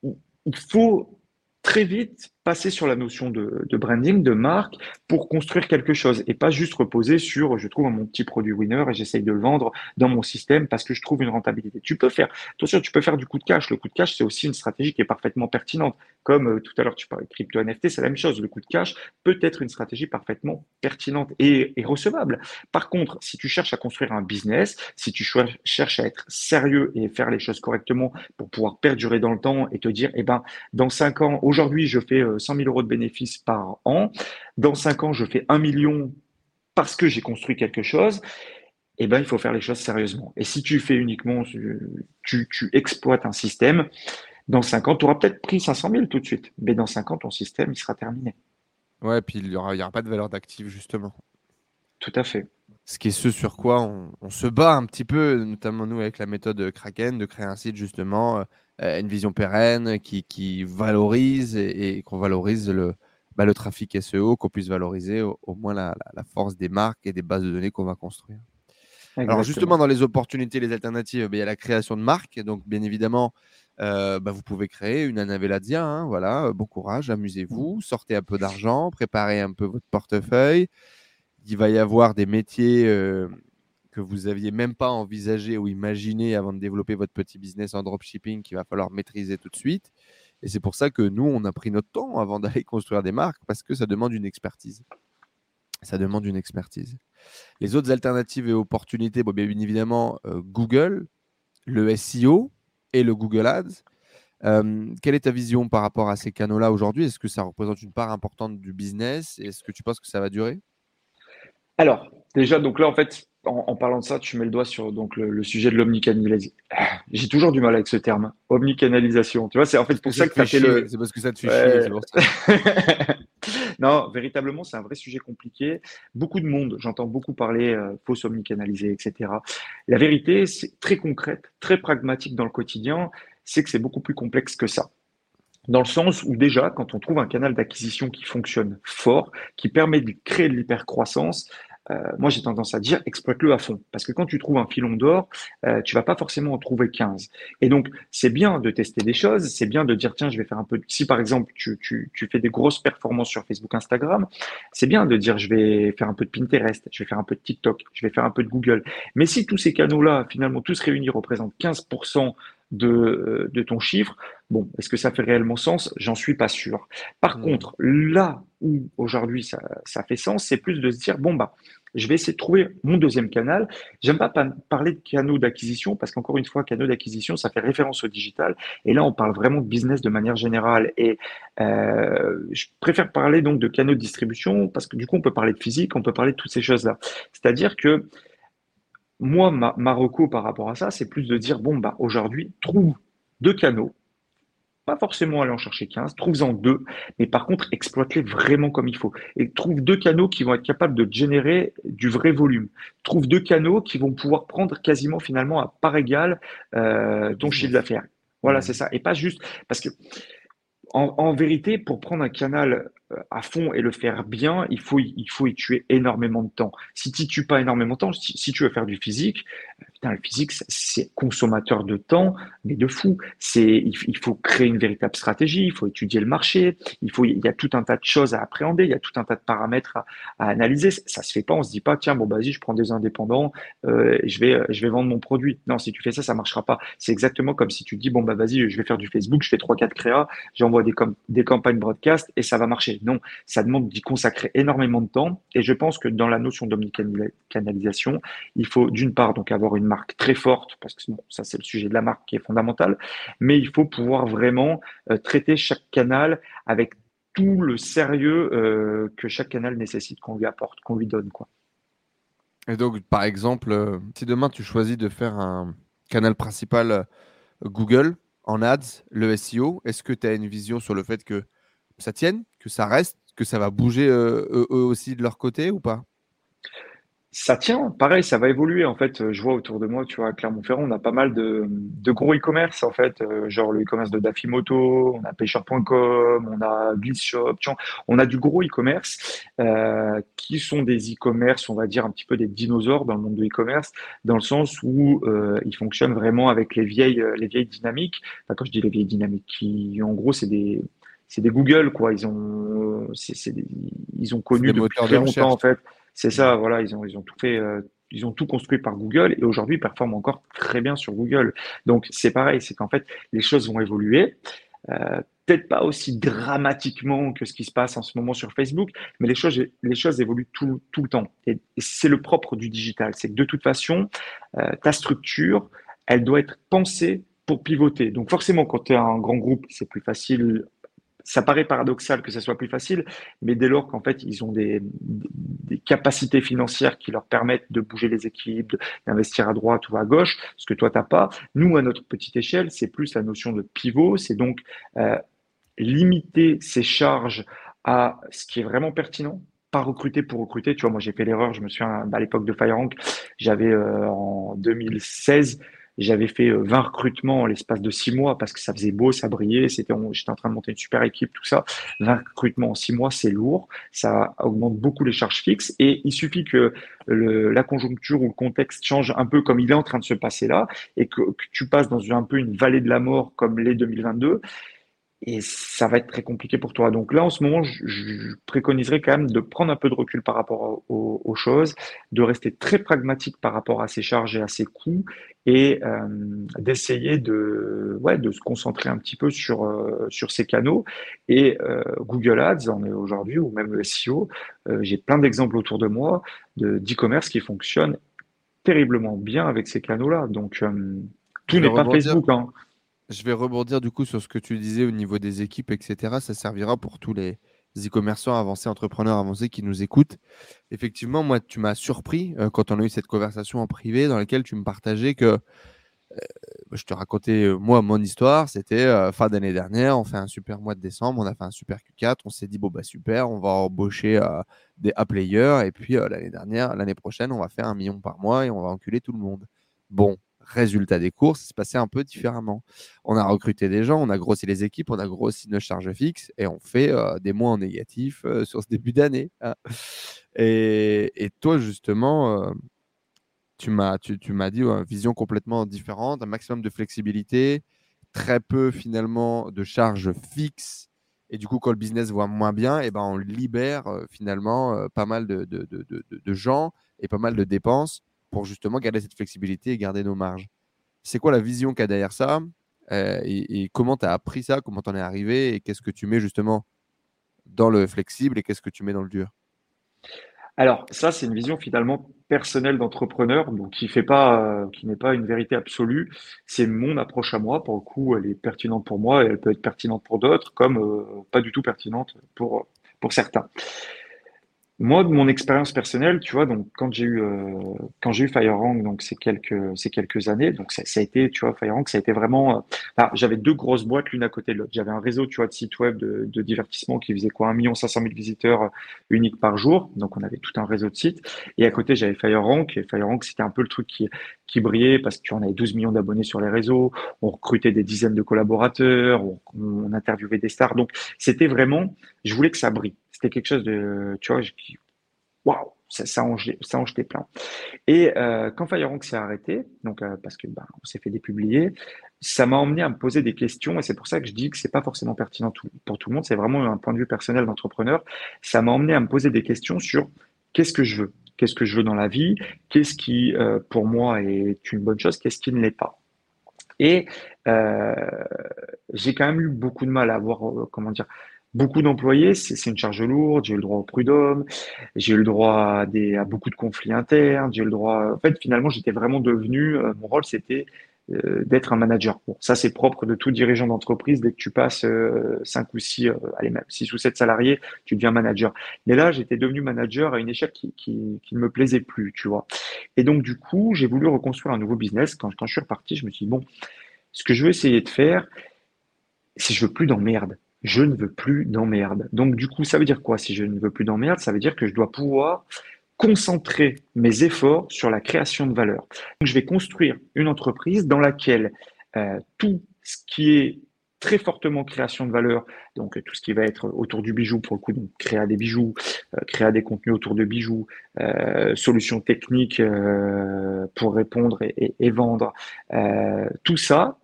[SPEAKER 2] il faut très vite passer sur la notion de, branding, de marque, pour construire quelque chose et pas juste reposer sur je trouve mon petit produit winner et j'essaye de le vendre dans mon système parce que je trouve une rentabilité. Tu peux faire, attention, tu peux faire du coup de cash. Le coup de cash, c'est aussi une stratégie qui est parfaitement pertinente. Comme euh, tout à l'heure, tu parlais de crypto NFT, c'est la même chose. Le coup de cash peut être une stratégie parfaitement pertinente et, recevable. Par contre, si tu cherches à construire un business, si tu cherches à être sérieux et faire les choses correctement pour pouvoir perdurer dans le temps et te dire, eh ben, dans cinq ans, aujourd'hui, je fais euh, 100 000 euros de bénéfices par an. Dans 5 ans, je fais 1 million parce que j'ai construit quelque chose. Eh ben, il faut faire les choses sérieusement. Et si tu fais uniquement, tu, exploites un système, dans 5 ans, tu auras peut-être pris 500 000 tout de suite. Mais dans 5 ans, ton système, il sera terminé.
[SPEAKER 1] Ouais, puis il n'y aura, aura, pas de valeur d'actif, justement.
[SPEAKER 2] Tout à fait.
[SPEAKER 1] Ce qui est ce sur quoi on, se bat un petit peu, notamment nous avec la méthode Kraken, de créer un site justement euh, une vision pérenne qui, valorise et, qu'on valorise le, bah, le trafic SEO, qu'on puisse valoriser au, moins la, force des marques et des bases de données qu'on va construire. Alors justement, dans les opportunités, les alternatives, bah, il y a la création de marques. Donc bien évidemment, euh, bah, vous pouvez créer une Anavelladia. Hein, voilà, bon courage, amusez-vous, sortez un peu d'argent, préparez un peu votre portefeuille. Il va y avoir des métiers euh, que vous aviez même pas envisagé ou imaginé avant de développer votre petit business en dropshipping qu'il va falloir maîtriser tout de suite. Et c'est pour ça que nous, on a pris notre temps avant d'aller construire des marques parce que ça demande une expertise. Ça demande une expertise. Les autres alternatives et opportunités, bon, bien évidemment, euh, Google, le SEO et le Google Ads. Euh, quelle est ta vision par rapport à ces canaux-là aujourd'hui? Est-ce que ça représente une part importante du business? Est-ce que tu penses que ça va durer?
[SPEAKER 2] Alors, déjà, donc là, en fait, en, parlant de ça, tu mets le doigt sur donc le, sujet de l'omnicanalisation. J'ai toujours du mal avec ce terme, omnicanalisation. Tu vois, c'est en fait pour ça que tu le.
[SPEAKER 1] C'est parce que ça te fait chier, c'est pour ça.
[SPEAKER 2] non, véritablement, c'est un vrai sujet compliqué. Beaucoup de monde, j'entends beaucoup parler euh, fausse omnicanalisée, etc. La vérité, c'est très concrète, très pragmatique dans le quotidien, c'est que c'est beaucoup plus complexe que ça. Dans le sens où déjà, quand on trouve un canal d'acquisition qui fonctionne fort, qui permet de créer de l'hypercroissance, euh, moi j'ai tendance à dire exploite-le à fond. Parce que quand tu trouves un filon d'or, euh, tu vas pas forcément en trouver 15. Et donc c'est bien de tester des choses, c'est bien de dire tiens, je vais faire un peu. Si par exemple tu, tu, tu fais des grosses performances sur Facebook, Instagram, c'est bien de dire je vais faire un peu de Pinterest, je vais faire un peu de TikTok, je vais faire un peu de Google. Mais si tous ces canaux-là, finalement, tous réunis représentent 15% de, euh, de ton chiffre, bon, est-ce que ça fait réellement sens? J'en suis pas sûr. Par mmh. contre, là où aujourd'hui ça, ça fait sens, c'est plus de se dire, bon, bah, je vais essayer de trouver mon deuxième canal. J'aime pas parler de canaux d'acquisition parce qu'encore une fois, canaux d'acquisition, ça fait référence au digital. Et là, on parle vraiment de business de manière générale. Et euh, je préfère parler donc de canaux de distribution parce que du coup, on peut parler de physique, on peut parler de toutes ces choses-là. C'est-à-dire que moi, ma, ma par rapport à ça, c'est plus de dire, bon, bah, aujourd'hui, trouve deux canaux, pas forcément aller en chercher 15, trouve-en deux, mais par contre, exploite-les vraiment comme il faut. Et trouve deux canaux qui vont être capables de générer du vrai volume. Trouve deux canaux qui vont pouvoir prendre quasiment finalement à part égale euh, ton chiffre d'affaires. Voilà, c'est ça. Et pas juste parce que en, vérité, pour prendre un canal euh, à fond et le faire bien, il faut, il faut y tuer énormément de temps. Si tu tues pas énormément de temps, si, tu veux faire du physique, putain, le physique, c'est consommateur de temps, mais de fou. C'est, il, faut créer une véritable stratégie, il faut étudier le marché, il faut, il y a tout un tas de choses à appréhender, il y a tout un tas de paramètres à, analyser. Ça se fait pas, on se dit pas, tiens, bon, vas-y, je prends des indépendants, euh, je vais, je vais vendre mon produit. Non, si tu fais ça, ça marchera pas. C'est exactement comme si tu dis, bon, bah, vas-y, je vais faire du Facebook, je fais trois, quatre créas, j'envoie des, des campagnes broadcast et ça va marcher. Non, ça demande d'y consacrer énormément de temps. Et je pense que dans la notion d'omnicanalisation, il faut d'une part donc avoir une marque très forte, parce que ça c'est le sujet de la marque qui est fondamental, mais il faut pouvoir vraiment euh, traiter chaque canal avec tout le sérieux euh, que chaque canal nécessite qu'on lui apporte, qu'on lui donne. Quoi.
[SPEAKER 1] Et donc, par exemple, euh, si demain tu choisis de faire un canal principal Google en ads, le SEO, est-ce que tu as une vision sur le fait que ça tienne, que ça reste, que ça va bouger eux aussi de leur côté ou pas?
[SPEAKER 2] Ça tient, pareil, ça va évoluer. En fait, je vois autour de moi, tu vois, à Clermont-Ferrand, on a pas mal de, de gros e-commerce, en fait, genre le e-commerce de Dafimoto, on a pêcheur.com, on a Glissshop, on a du gros e-commerce euh, qui sont des e-commerce, on va dire un petit peu des dinosaures dans le monde de e-commerce, dans le sens où euh, ils fonctionnent vraiment avec les vieilles, les vieilles dynamiques. Enfin, quand je dis les vieilles dynamiques, qui, en gros, c'est des, c'est des Google, quoi. Ils ont, c'est, ils ont connu depuis très longtemps, en fait. C'est ça, voilà. Ils ont, ils ont tout fait, euh, ils ont tout construit par Google et aujourd'hui ils performent encore très bien sur Google. Donc c'est pareil, c'est qu'en fait les choses vont évoluer. Euh, peut-être pas aussi dramatiquement que ce qui se passe en ce moment sur Facebook, mais les choses, les choses évoluent tout, tout le temps. Et, c'est le propre du digital, c'est que de toute façon, euh, ta structure, elle doit être pensée pour pivoter. Donc forcément, quand tu es un grand groupe, c'est plus facile ça paraît paradoxal que ça soit plus facile, mais dès lors qu'en fait ils ont des, capacités financières qui leur permettent de bouger les équipes, d'investir à droite ou à gauche, ce que toi t'as pas. Nous à notre petite échelle, c'est plus la notion de pivot, c'est donc euh, limiter ses charges à ce qui est vraiment pertinent, pas recruter pour recruter. Tu vois, moi j'ai fait l'erreur, je me souviens à l'époque de FireRank, j'avais euh, en 2016 j'avais fait 20 euh, recrutements en l'espace de 6 mois parce que ça faisait beau, ça brillait, c'était, j'étais en train de monter une super équipe, tout ça. 20 recrutements en 6 mois, c'est lourd, ça augmente beaucoup les charges fixes et il suffit que la conjoncture ou le contexte change un peu comme il est en train de se passer là et que, tu passes dans un peu une vallée de la mort comme les 2022 et ça va être très compliqué pour toi. Donc là, en ce moment, je, préconiserais quand même de prendre un peu de recul par rapport aux, choses, de rester très pragmatique par rapport à ses charges et à ses coûts, et euh, d'essayer de, ouais, de se concentrer un petit peu sur, euh, sur ces canaux. Et euh, Google Ads en est aujourd'hui, ou même le SEO, j'ai plein d'exemples autour de moi d'e-commerce qui fonctionnent terriblement bien avec ces canaux-là. Donc, tout n'est pas Facebook. Hein.
[SPEAKER 1] Je vais rebondir du coup sur ce que tu disais au niveau des équipes, etc. Ça servira pour tous les e-commerçants avancés, entrepreneurs avancés qui nous écoutent. Effectivement, moi, tu m'as surpris euh, quand on a eu cette conversation en privé dans laquelle tu me partageais que euh, je te racontais, euh, moi, mon histoire, c'était fin d'année dernière, on fait un super mois de décembre, on a fait un super Q4, on s'est dit, bon, bah super, on va embaucher des A-players, et puis l'année dernière, l'année prochaine, on va faire un million par mois et on va enculer tout le monde. Bon, résultat des courses, c'est passé un peu différemment. On a recruté des gens, on a grossi les équipes, on a grossi nos charges fixes, et on fait des mois en négatif sur ce début d'année. Hein. Et, toi, justement tu m'as tu, tu dit une vision complètement différente, un maximum de flexibilité, très peu finalement de charges fixes. Et du coup, quand le business va moins bien, et eh ben, on libère euh, finalement euh, pas mal de, gens et pas mal de dépenses pour justement garder cette flexibilité et garder nos marges. C'est quoi la vision qu'il y a derrière ça euh, et, comment tu as appris ça Comment tu en es arrivé Et qu'est-ce que tu mets justement dans le flexible et qu'est-ce que tu mets dans le dur?
[SPEAKER 2] Alors, ça, c'est une vision finalement personnelle d'entrepreneur, donc qui fait pas, euh, n'est pas une vérité absolue. C'est mon approche à moi. Pour le coup, elle est pertinente pour moi et elle peut être pertinente pour d'autres, comme euh, pas du tout pertinente pour certains. Moi, de mon expérience personnelle, tu vois, donc quand j'ai eu euh, quand j'ai eu FireRank, donc c'est quelques c'est quelques années, donc ça, ça, a été, tu vois, FireRank, ça a été vraiment. Euh, j'avais deux grosses boîtes l'une à côté de l'autre. J'avais un réseau, tu vois, de sites web de, de divertissement qui faisait quoi, 1 500 000 visiteurs euh, uniques par jour. Donc on avait tout un réseau de sites. Et à côté, j'avais FireRank. Et FireRank, c'était un peu le truc qui qui brillait parce qu'on avait 12 millions d'abonnés sur les réseaux. On recrutait des dizaines de collaborateurs. On, on interviewait des stars. Donc c'était vraiment, je voulais que ça brille. C'était quelque chose de, tu vois, waouh, ça, ça, en, ça jetait plein. Et euh, quand FireRank s'est arrêté, donc euh, parce que ben, on s'est fait dépublier, ça m'a emmené à me poser des questions et c'est pour ça que je dis que c'est pas forcément pertinent pour tout le monde. C'est vraiment un point de vue personnel d'entrepreneur. Ça m'a emmené à me poser des questions sur qu'est-ce que je veux, qu'est-ce que je veux dans la vie, qu'est-ce qui euh, pour moi est une bonne chose, qu'est-ce qui ne l'est pas? Et j'ai quand même eu beaucoup de mal à avoir, comment dire, beaucoup d'employés, c'est une charge lourde, j'ai eu le droit au prud'homme, j'ai eu le droit à, des, à beaucoup de conflits internes, j'ai eu le droit... En fait, finalement, j'étais vraiment devenu... Euh, mon rôle, c'était euh, d'être un manager. Bon, ça, c'est propre de tout dirigeant d'entreprise. Dès que tu passes euh, 5 ou 6, euh, allez, même 6 ou 7 salariés, tu deviens manager. Mais là, j'étais devenu manager à une échelle qui, qui, qui, ne me plaisait plus, tu vois. Et donc, du coup, j'ai voulu reconstruire un nouveau business. Quand, je suis reparti, je me suis dit, bon, ce que je veux essayer de faire, c'est je veux plus d'emmerde je ne veux plus d'emmerde. Donc du coup, ça veut dire quoi si je ne veux plus d'emmerde? Ça veut dire que je dois pouvoir concentrer mes efforts sur la création de valeur. Donc, je vais construire une entreprise dans laquelle euh, tout ce qui est très fortement création de valeur, donc tout ce qui va être autour du bijou pour le coup, donc créer des bijoux, euh, créer des contenus autour de bijoux, euh, solutions techniques pour répondre et, et, vendre, tout ça,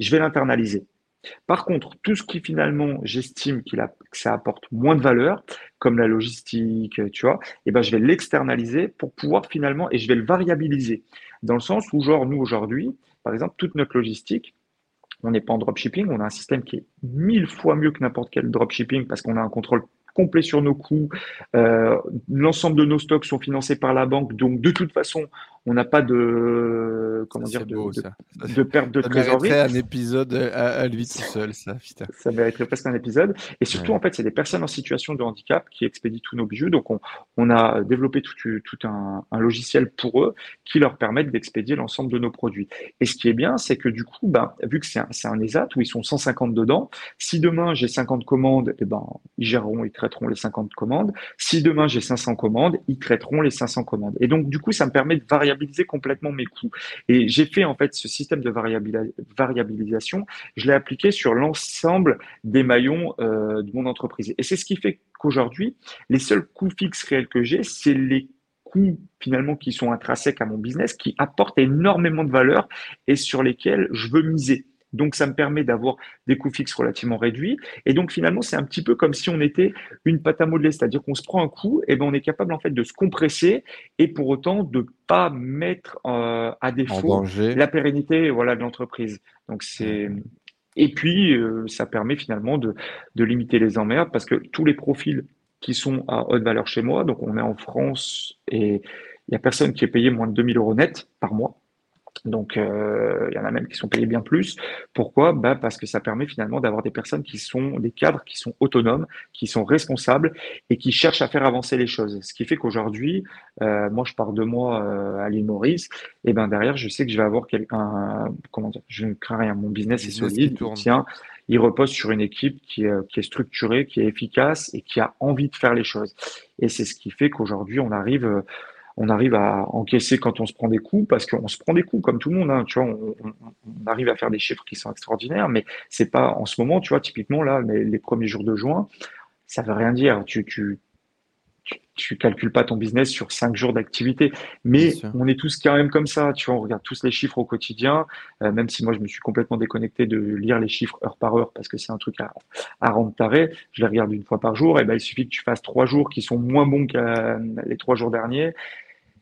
[SPEAKER 2] je vais l'internaliser. Par contre, tout ce qui finalement, j'estime qu'il a, que ça apporte moins de valeur, comme la logistique, tu vois, eh ben, je vais l'externaliser pour pouvoir finalement, et je vais le variabiliser. Dans le sens où, genre, nous, aujourd'hui, par exemple, toute notre logistique, on n'est pas en dropshipping, on a un système qui est mille fois mieux que n'importe quel dropshipping parce qu'on a un contrôle complet sur nos coûts. Euh, L'ensemble de nos stocks sont financés par la banque, donc de toute façon, on n'a pas de comment dire de, de, perte de
[SPEAKER 1] ça
[SPEAKER 2] trésorerie.
[SPEAKER 1] un épisode à, lui tout seul, ça. Putain.
[SPEAKER 2] Ça mériterait presque un épisode. Et surtout, ouais. en fait, c'est des personnes en situation de handicap qui expédient tous nos bijoux. Donc, on, on a développé tout, tout un, un, logiciel pour eux qui leur permettent d'expédier l'ensemble de nos produits. Et ce qui est bien, c'est que du coup, ben, vu que c'est un, un ESAT où ils sont 150 dedans, si demain j'ai 50 commandes, eh ben, ils géreront, ils traiteront les 50 commandes. Si demain j'ai 500 commandes, ils traiteront les 500 commandes. Et donc, du coup, ça me permet de varier complètement mes coûts. Et j'ai fait en fait ce système de variabilisation, je l'ai appliqué sur l'ensemble des maillons euh, de mon entreprise. Et c'est ce qui fait qu'aujourd'hui, les seuls coûts fixes réels que j'ai, c'est les coûts finalement qui sont intrinsèques à mon business, qui apportent énormément de valeur et sur lesquels je veux miser. Donc, ça me permet d'avoir des coûts fixes relativement réduits. Et donc, finalement, c'est un petit peu comme si on était une pâte à modeler, c'est-à-dire qu'on se prend un coup, et ben, on est capable en fait de se compresser et pour autant de pas mettre euh, à défaut la pérennité, voilà, de l'entreprise. Donc, c'est et puis euh, ça permet finalement de, de limiter les emmerdes parce que tous les profils qui sont à haute valeur chez moi, donc on est en France et il y a personne qui est payé moins de 2000 euros net par mois. Donc, euh, il y en a même qui sont payés bien plus. Pourquoi? Bah Parce que ça permet finalement d'avoir des personnes qui sont des cadres, qui sont autonomes, qui sont responsables et qui cherchent à faire avancer les choses. Ce qui fait qu'aujourd'hui, euh, moi, je pars de moi euh, à l'île Maurice, et ben derrière, je sais que je vais avoir quelqu'un. Comment dire Je ne crains rien. Mon business, est solide. Il tient. Il repose sur une équipe qui est, qui est structurée, qui est efficace et qui a envie de faire les choses. Et c'est ce qui fait qu'aujourd'hui, on arrive on arrive à encaisser quand on se prend des coups, parce qu'on se prend des coups comme tout le monde. Hein, tu vois, on, arrive à faire des chiffres qui sont extraordinaires, mais c'est pas en ce moment, tu vois, typiquement là, les, premiers jours de juin, ça veut rien dire. Tu, tu, tu, calcules pas ton business sur cinq jours d'activité, mais on est tous quand même comme ça. Tu vois, on regarde tous les chiffres au quotidien, euh, même si moi je me suis complètement déconnecté de lire les chiffres heure par heure parce que c'est un truc à, à rendre taré. Je les regarde une fois par jour. Et ben il suffit que tu fasses trois jours qui sont moins bons que euh, les trois jours derniers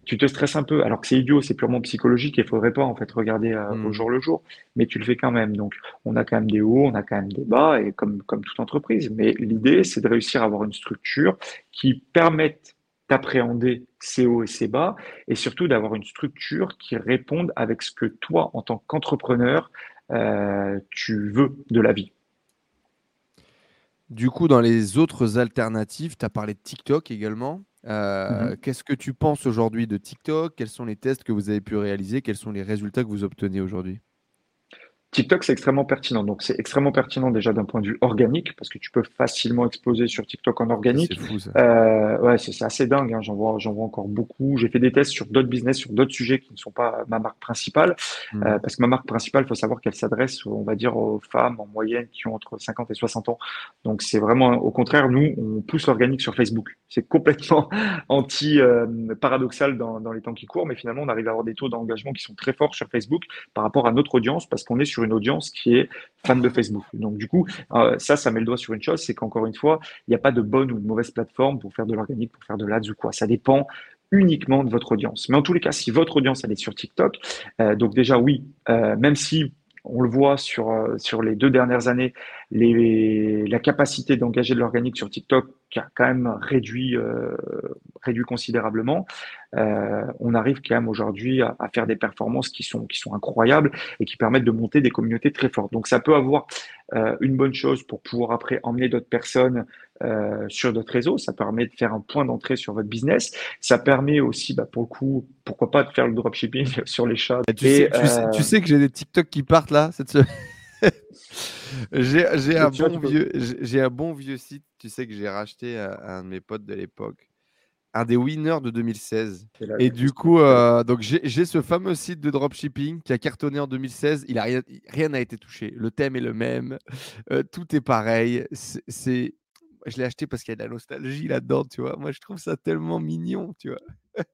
[SPEAKER 2] tu te stresses un peu, alors que c'est idiot, c'est purement psychologique et il faudrait pas en fait regarder euh, au hmm. jour le jour, mais tu le fais quand même. Donc, on a quand même des hauts, on a quand même des bas, et comme, comme toute entreprise. Mais l'idée, c'est de réussir à avoir une structure qui permette d'appréhender ces hauts et ces bas, et surtout d'avoir une structure qui réponde avec ce que toi, en tant qu'entrepreneur, euh, tu veux de la vie.
[SPEAKER 1] Du coup, dans les autres alternatives, tu as parlé de TikTok également. Euh, mmh qu'est-ce que tu penses aujourd'hui de TikTok? Quels sont les tests que vous avez pu réaliser? Quels sont les résultats que vous obtenez aujourd'hui?
[SPEAKER 2] TikTok, c'est extrêmement pertinent. Donc, c'est extrêmement pertinent déjà d'un point de vue organique, parce que tu peux facilement exploser sur TikTok en organique. C'est fou, ça. Euh, ouais, c'est assez dingue. Hein. J'en vois, j'en vois encore beaucoup. J'ai fait des tests sur d'autres business, sur d'autres sujets qui ne sont pas ma marque principale, mmh. euh, parce que ma marque principale, il faut savoir qu'elle s'adresse, on va dire, aux femmes en moyenne qui ont entre 50 et 60 ans. Donc, c'est vraiment, au contraire, nous, on pousse l'organique sur Facebook. C'est complètement anti euh, dans, les temps qui courent, mais finalement, on arrive à avoir des taux d'engagement qui sont très forts sur Facebook par rapport à notre audience, parce qu'on est sur une audience qui est fan de Facebook. Donc du coup, euh, ça, ça met le doigt sur une chose, c'est qu'encore une fois, il n'y a pas de bonne ou de mauvaise plateforme pour faire de l'organique, pour faire de l'ads ou quoi. Ça dépend uniquement de votre audience. Mais en tous les cas, si votre audience elle est sur TikTok, euh, donc déjà oui, même si on le voit sur les deux dernières années, les, la capacité d'engager de l'organique sur TikTok a quand même réduit, réduit considérablement. Euh, on arrive quand même aujourd'hui à, faire des performances qui sont, qui sont incroyables et qui permettent de monter des communautés très fortes. Donc ça peut avoir euh, une bonne chose pour pouvoir après emmener d'autres personnes euh, sur d'autres réseaux. Ça permet de faire un point d'entrée sur votre business. Ça permet aussi, bah, pour le coup, pourquoi pas de faire le dropshipping sur les chats.
[SPEAKER 1] Tu, sais, que j'ai des TikTok qui partent là cette semaine. j'ai un, bon vieux, j'ai un bon vieux site, tu sais, que j'ai racheté à un de mes potes de l'époque un des winners de 2016. Et du coup, euh, donc j'ai ce fameux site de dropshipping qui a cartonné en 2016. Il a rien, rien n'a été touché. Le thème est le même, euh, tout est pareil. C'est, je l'ai acheté parce qu'il y a de la nostalgie là-dedans, tu vois. Moi, je trouve ça tellement mignon, tu vois.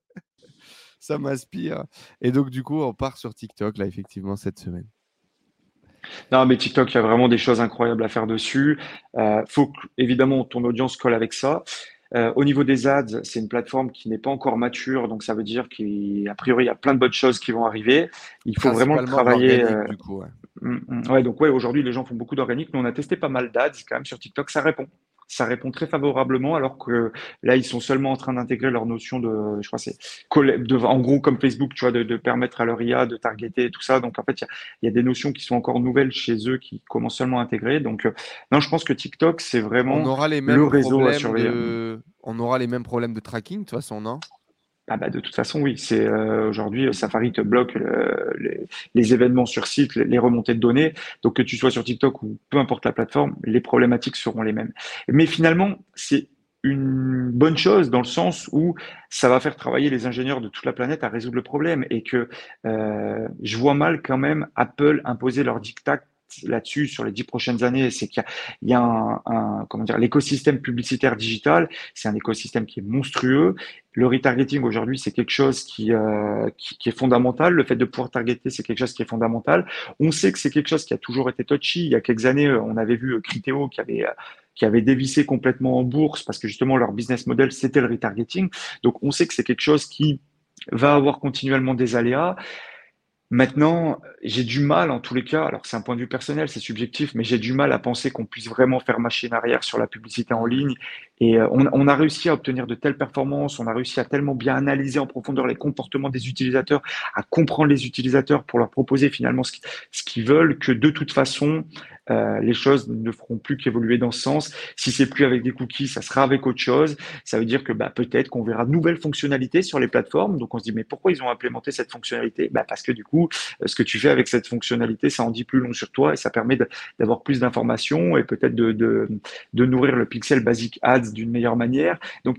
[SPEAKER 1] ça m'inspire. Et donc, du coup, on part sur TikTok là, effectivement, cette semaine.
[SPEAKER 2] Non, mais TikTok, il y a vraiment des choses incroyables à faire dessus. Euh, faut que, évidemment, ton audience colle avec ça. Euh, au niveau des ads, c'est une plateforme qui n'est pas encore mature, donc ça veut dire qu'a priori, il y a plein de bonnes choses qui vont arriver. Il faut vraiment travailler. Euh, du coup, ouais. Mm, mm. ouais. donc ouais, aujourd'hui, les gens font beaucoup d'organique, mais on a testé pas mal d'ads quand même sur TikTok, ça répond ça répond très favorablement, alors que là, ils sont seulement en train d'intégrer leur notion de, je crois, c'est en gros comme Facebook, tu vois, de, permettre à leur IA de targeter et tout ça. Donc en fait, il y, a, des notions qui sont encore nouvelles chez eux, qui commencent seulement à intégrer. Donc euh, non, je pense que TikTok, c'est vraiment
[SPEAKER 1] on aura les mêmes le réseau à surveiller. On aura les mêmes problèmes de tracking, de toute façon, non?
[SPEAKER 2] Ah bah de toute façon, oui. C'est euh, aujourd'hui Safari te bloque les, les, événements sur site, les, remontées de données. Donc que tu sois sur TikTok ou peu importe la plateforme, les problématiques seront les mêmes. Mais finalement, c'est une bonne chose dans le sens où ça va faire travailler les ingénieurs de toute la planète à résoudre le problème et que euh, je vois mal quand même Apple imposer leur dictat là-dessus sur les dix prochaines années, c'est qu'il y a, un, comment dire, l'écosystème publicitaire digital, c'est un écosystème qui est monstrueux. Le retargeting aujourd'hui, c'est quelque chose qui, euh, qui, est fondamental. Le fait de pouvoir targeter, c'est quelque chose qui est fondamental. On sait que c'est quelque chose qui a toujours été touchy. Il y a quelques années, euh, on avait vu euh, Criteo qui avait qui avait dévissé complètement en bourse parce que justement leur business model c'était le retargeting. Donc on sait que c'est quelque chose qui va avoir continuellement des aléas Maintenant, j'ai du mal en tous les cas, alors c'est un point de vue personnel, c'est subjectif, mais j'ai du mal à penser qu'on puisse vraiment faire machine arrière sur la publicité en ligne. Et euh, on, on, a réussi à obtenir de telles performances, on a réussi à tellement bien analyser en profondeur les comportements des utilisateurs, à comprendre les utilisateurs pour leur proposer finalement ce qu'ils veulent, que de toute façon, euh, les choses ne feront plus qu'évoluer dans ce sens. Si c'est plus avec des cookies, ça sera avec autre chose. Ça veut dire que bah, peut-être qu'on verra de nouvelles fonctionnalités sur les plateformes. Donc on se dit mais pourquoi ils ont implémenté cette fonctionnalité? Bah, Parce que du coup, euh, ce que tu fais avec cette fonctionnalité, ça en dit plus long sur toi et ça permet d'avoir plus d'informations et peut-être de, de, de nourrir le pixel basic ads d'une meilleure manière. Donc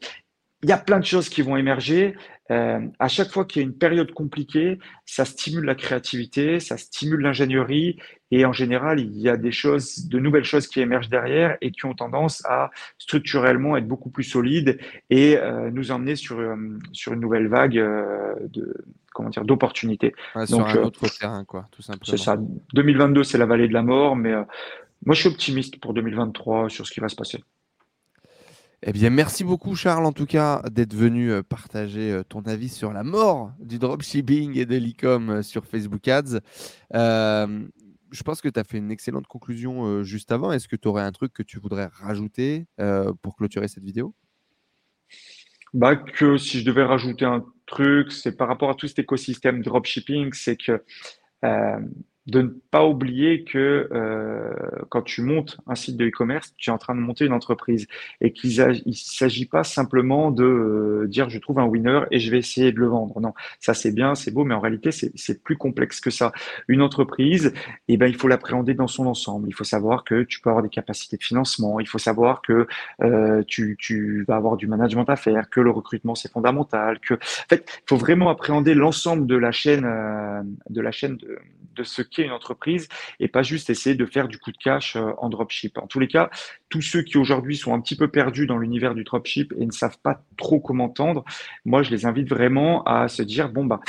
[SPEAKER 2] il y a plein de choses qui vont émerger. Euh, à chaque fois qu'il y a une période compliquée, ça stimule la créativité, ça stimule l'ingénierie, et en général, il y a des choses, de nouvelles choses qui émergent derrière et qui ont tendance à structurellement être beaucoup plus solides et euh, nous emmener sur euh, sur une nouvelle vague euh, de comment dire d'opportunités.
[SPEAKER 1] sur un autre terrain, quoi, tout simplement.
[SPEAKER 2] C'est ça. 2022, c'est la vallée de la mort, mais moi, je suis optimiste pour 2023 sur ce qui va se passer.
[SPEAKER 1] Eh bien, merci beaucoup, Charles, en tout cas, d'être venu euh, partager euh, ton avis sur la mort du dropshipping et de l'e-com euh, sur Facebook Ads. je pense que tu as fait une excellente conclusion juste avant. Est-ce que tu aurais un truc que tu voudrais rajouter pour clôturer cette vidéo?
[SPEAKER 2] Bah, que si je devais rajouter un truc, c'est par rapport à tout cet écosystème dropshipping, c'est que de ne pas oublier que euh, quand tu montes un site de e-commerce, tu es en train de monter une entreprise et qu'il ne s'agit pas simplement de euh, dire je trouve un winner et je vais essayer de le vendre. Non, ça c'est bien, c'est beau, mais en réalité c'est plus complexe que ça. Une entreprise, eh ben, il faut l'appréhender dans son ensemble. Il faut savoir que tu peux avoir des capacités de financement, il faut savoir que euh, tu, tu vas avoir du management à faire, que le recrutement c'est fondamental, que en fait, il faut vraiment appréhender l'ensemble de la chaîne euh, de la chaîne de, de ce une entreprise et pas juste essayer de faire du coup de cash euh, en dropship. En tous les cas, tous ceux qui aujourd'hui sont un petit peu perdus dans l'univers du dropship et ne savent pas trop comment tendre, moi je les invite vraiment à se dire bon bah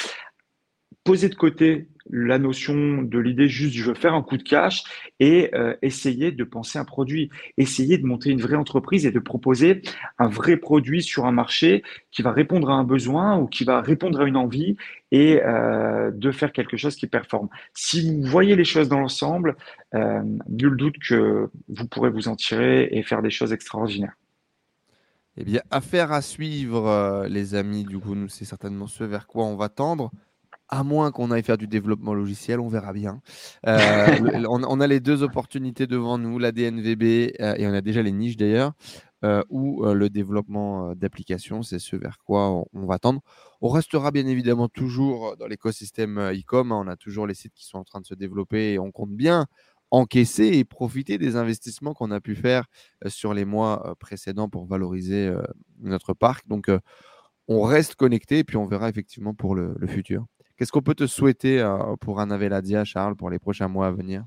[SPEAKER 2] poser de côté la notion de l'idée juste je veux faire un coup de cash et euh, essayer de penser un produit, essayer de monter une vraie entreprise et de proposer un vrai produit sur un marché qui va répondre à un besoin ou qui va répondre à une envie et euh, de faire quelque chose qui performe. Si vous voyez les choses dans l'ensemble, euh, nul doute que vous pourrez vous en tirer et faire des choses extraordinaires.
[SPEAKER 1] Eh bien, affaire à suivre, les amis. Du coup, c'est certainement ce vers quoi on va tendre à moins qu'on aille faire du développement logiciel, on verra bien. Euh, on, a les deux opportunités devant nous, la DNVB, euh, et on a déjà les niches d'ailleurs, euh, ou le développement d'applications, c'est ce vers quoi on, va tendre. On restera bien évidemment toujours dans l'écosystème e-com, hein. on a toujours les sites qui sont en train de se développer et on compte bien encaisser et profiter des investissements qu'on a pu faire sur les mois précédents pour valoriser notre parc. Donc, on reste connecté et puis on verra effectivement pour le futur. Qu'est-ce qu'on peut te souhaiter euh, pour un Aveladia, Charles, pour les prochains mois à venir?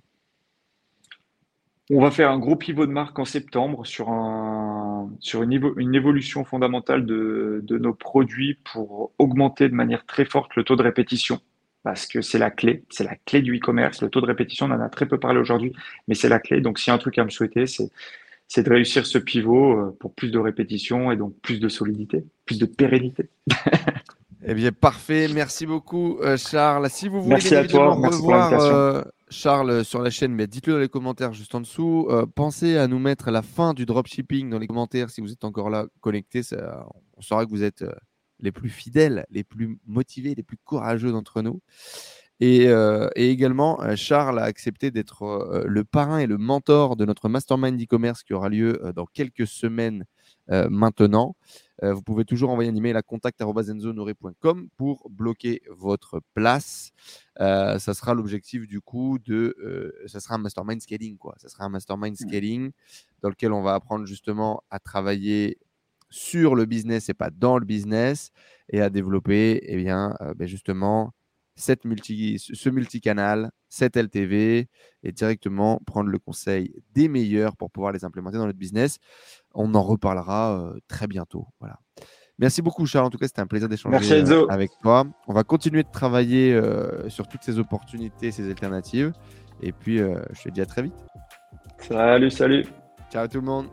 [SPEAKER 2] On va faire un gros pivot de marque en septembre sur, un, sur une, une évolution fondamentale de, de nos produits pour augmenter de manière très forte le taux de répétition parce que c'est la clé, c'est la clé du e-commerce. Le taux de répétition, on en a très peu parlé aujourd'hui, mais c'est la clé. Donc, s'il y a un truc à me souhaiter, c'est, c'est de réussir ce pivot euh, pour plus de répétition et donc plus de solidité, plus de pérennité.
[SPEAKER 1] Eh bien, parfait. Merci beaucoup, euh, Charles. Si vous voulez bien évidemment revoir euh, Charles sur la chaîne, mais dites-le dans les commentaires juste en dessous. Euh, pensez à nous mettre la fin du dropshipping dans les commentaires si vous êtes encore là connecté. on saura que vous êtes les plus fidèles, les plus motivés, les plus courageux d'entre nous. Et, et, également, Charles a accepté d'être le parrain et le mentor de notre mastermind e-commerce qui aura lieu dans quelques semaines maintenant. Euh, vous pouvez toujours envoyer un email à contact.enzonore.com pour bloquer votre place. Euh, ça sera l'objectif du coup de. Euh, ça sera un mastermind scaling, quoi. Ça sera un mastermind mmh. scaling dans lequel on va apprendre justement à travailler sur le business et pas dans le business et à développer, eh bien, ben justement, cette multi, ce multicanal, cette LTV et directement prendre le conseil des meilleurs pour pouvoir les implémenter dans notre business. On en reparlera euh, très bientôt. Voilà. Merci beaucoup, Charles. En tout cas, c'était un plaisir d'échanger euh, avec toi. On va continuer de travailler euh, sur toutes ces opportunités, ces alternatives. Et puis, je te dis à très vite.
[SPEAKER 2] Salut, salut.
[SPEAKER 1] Ciao tout le monde.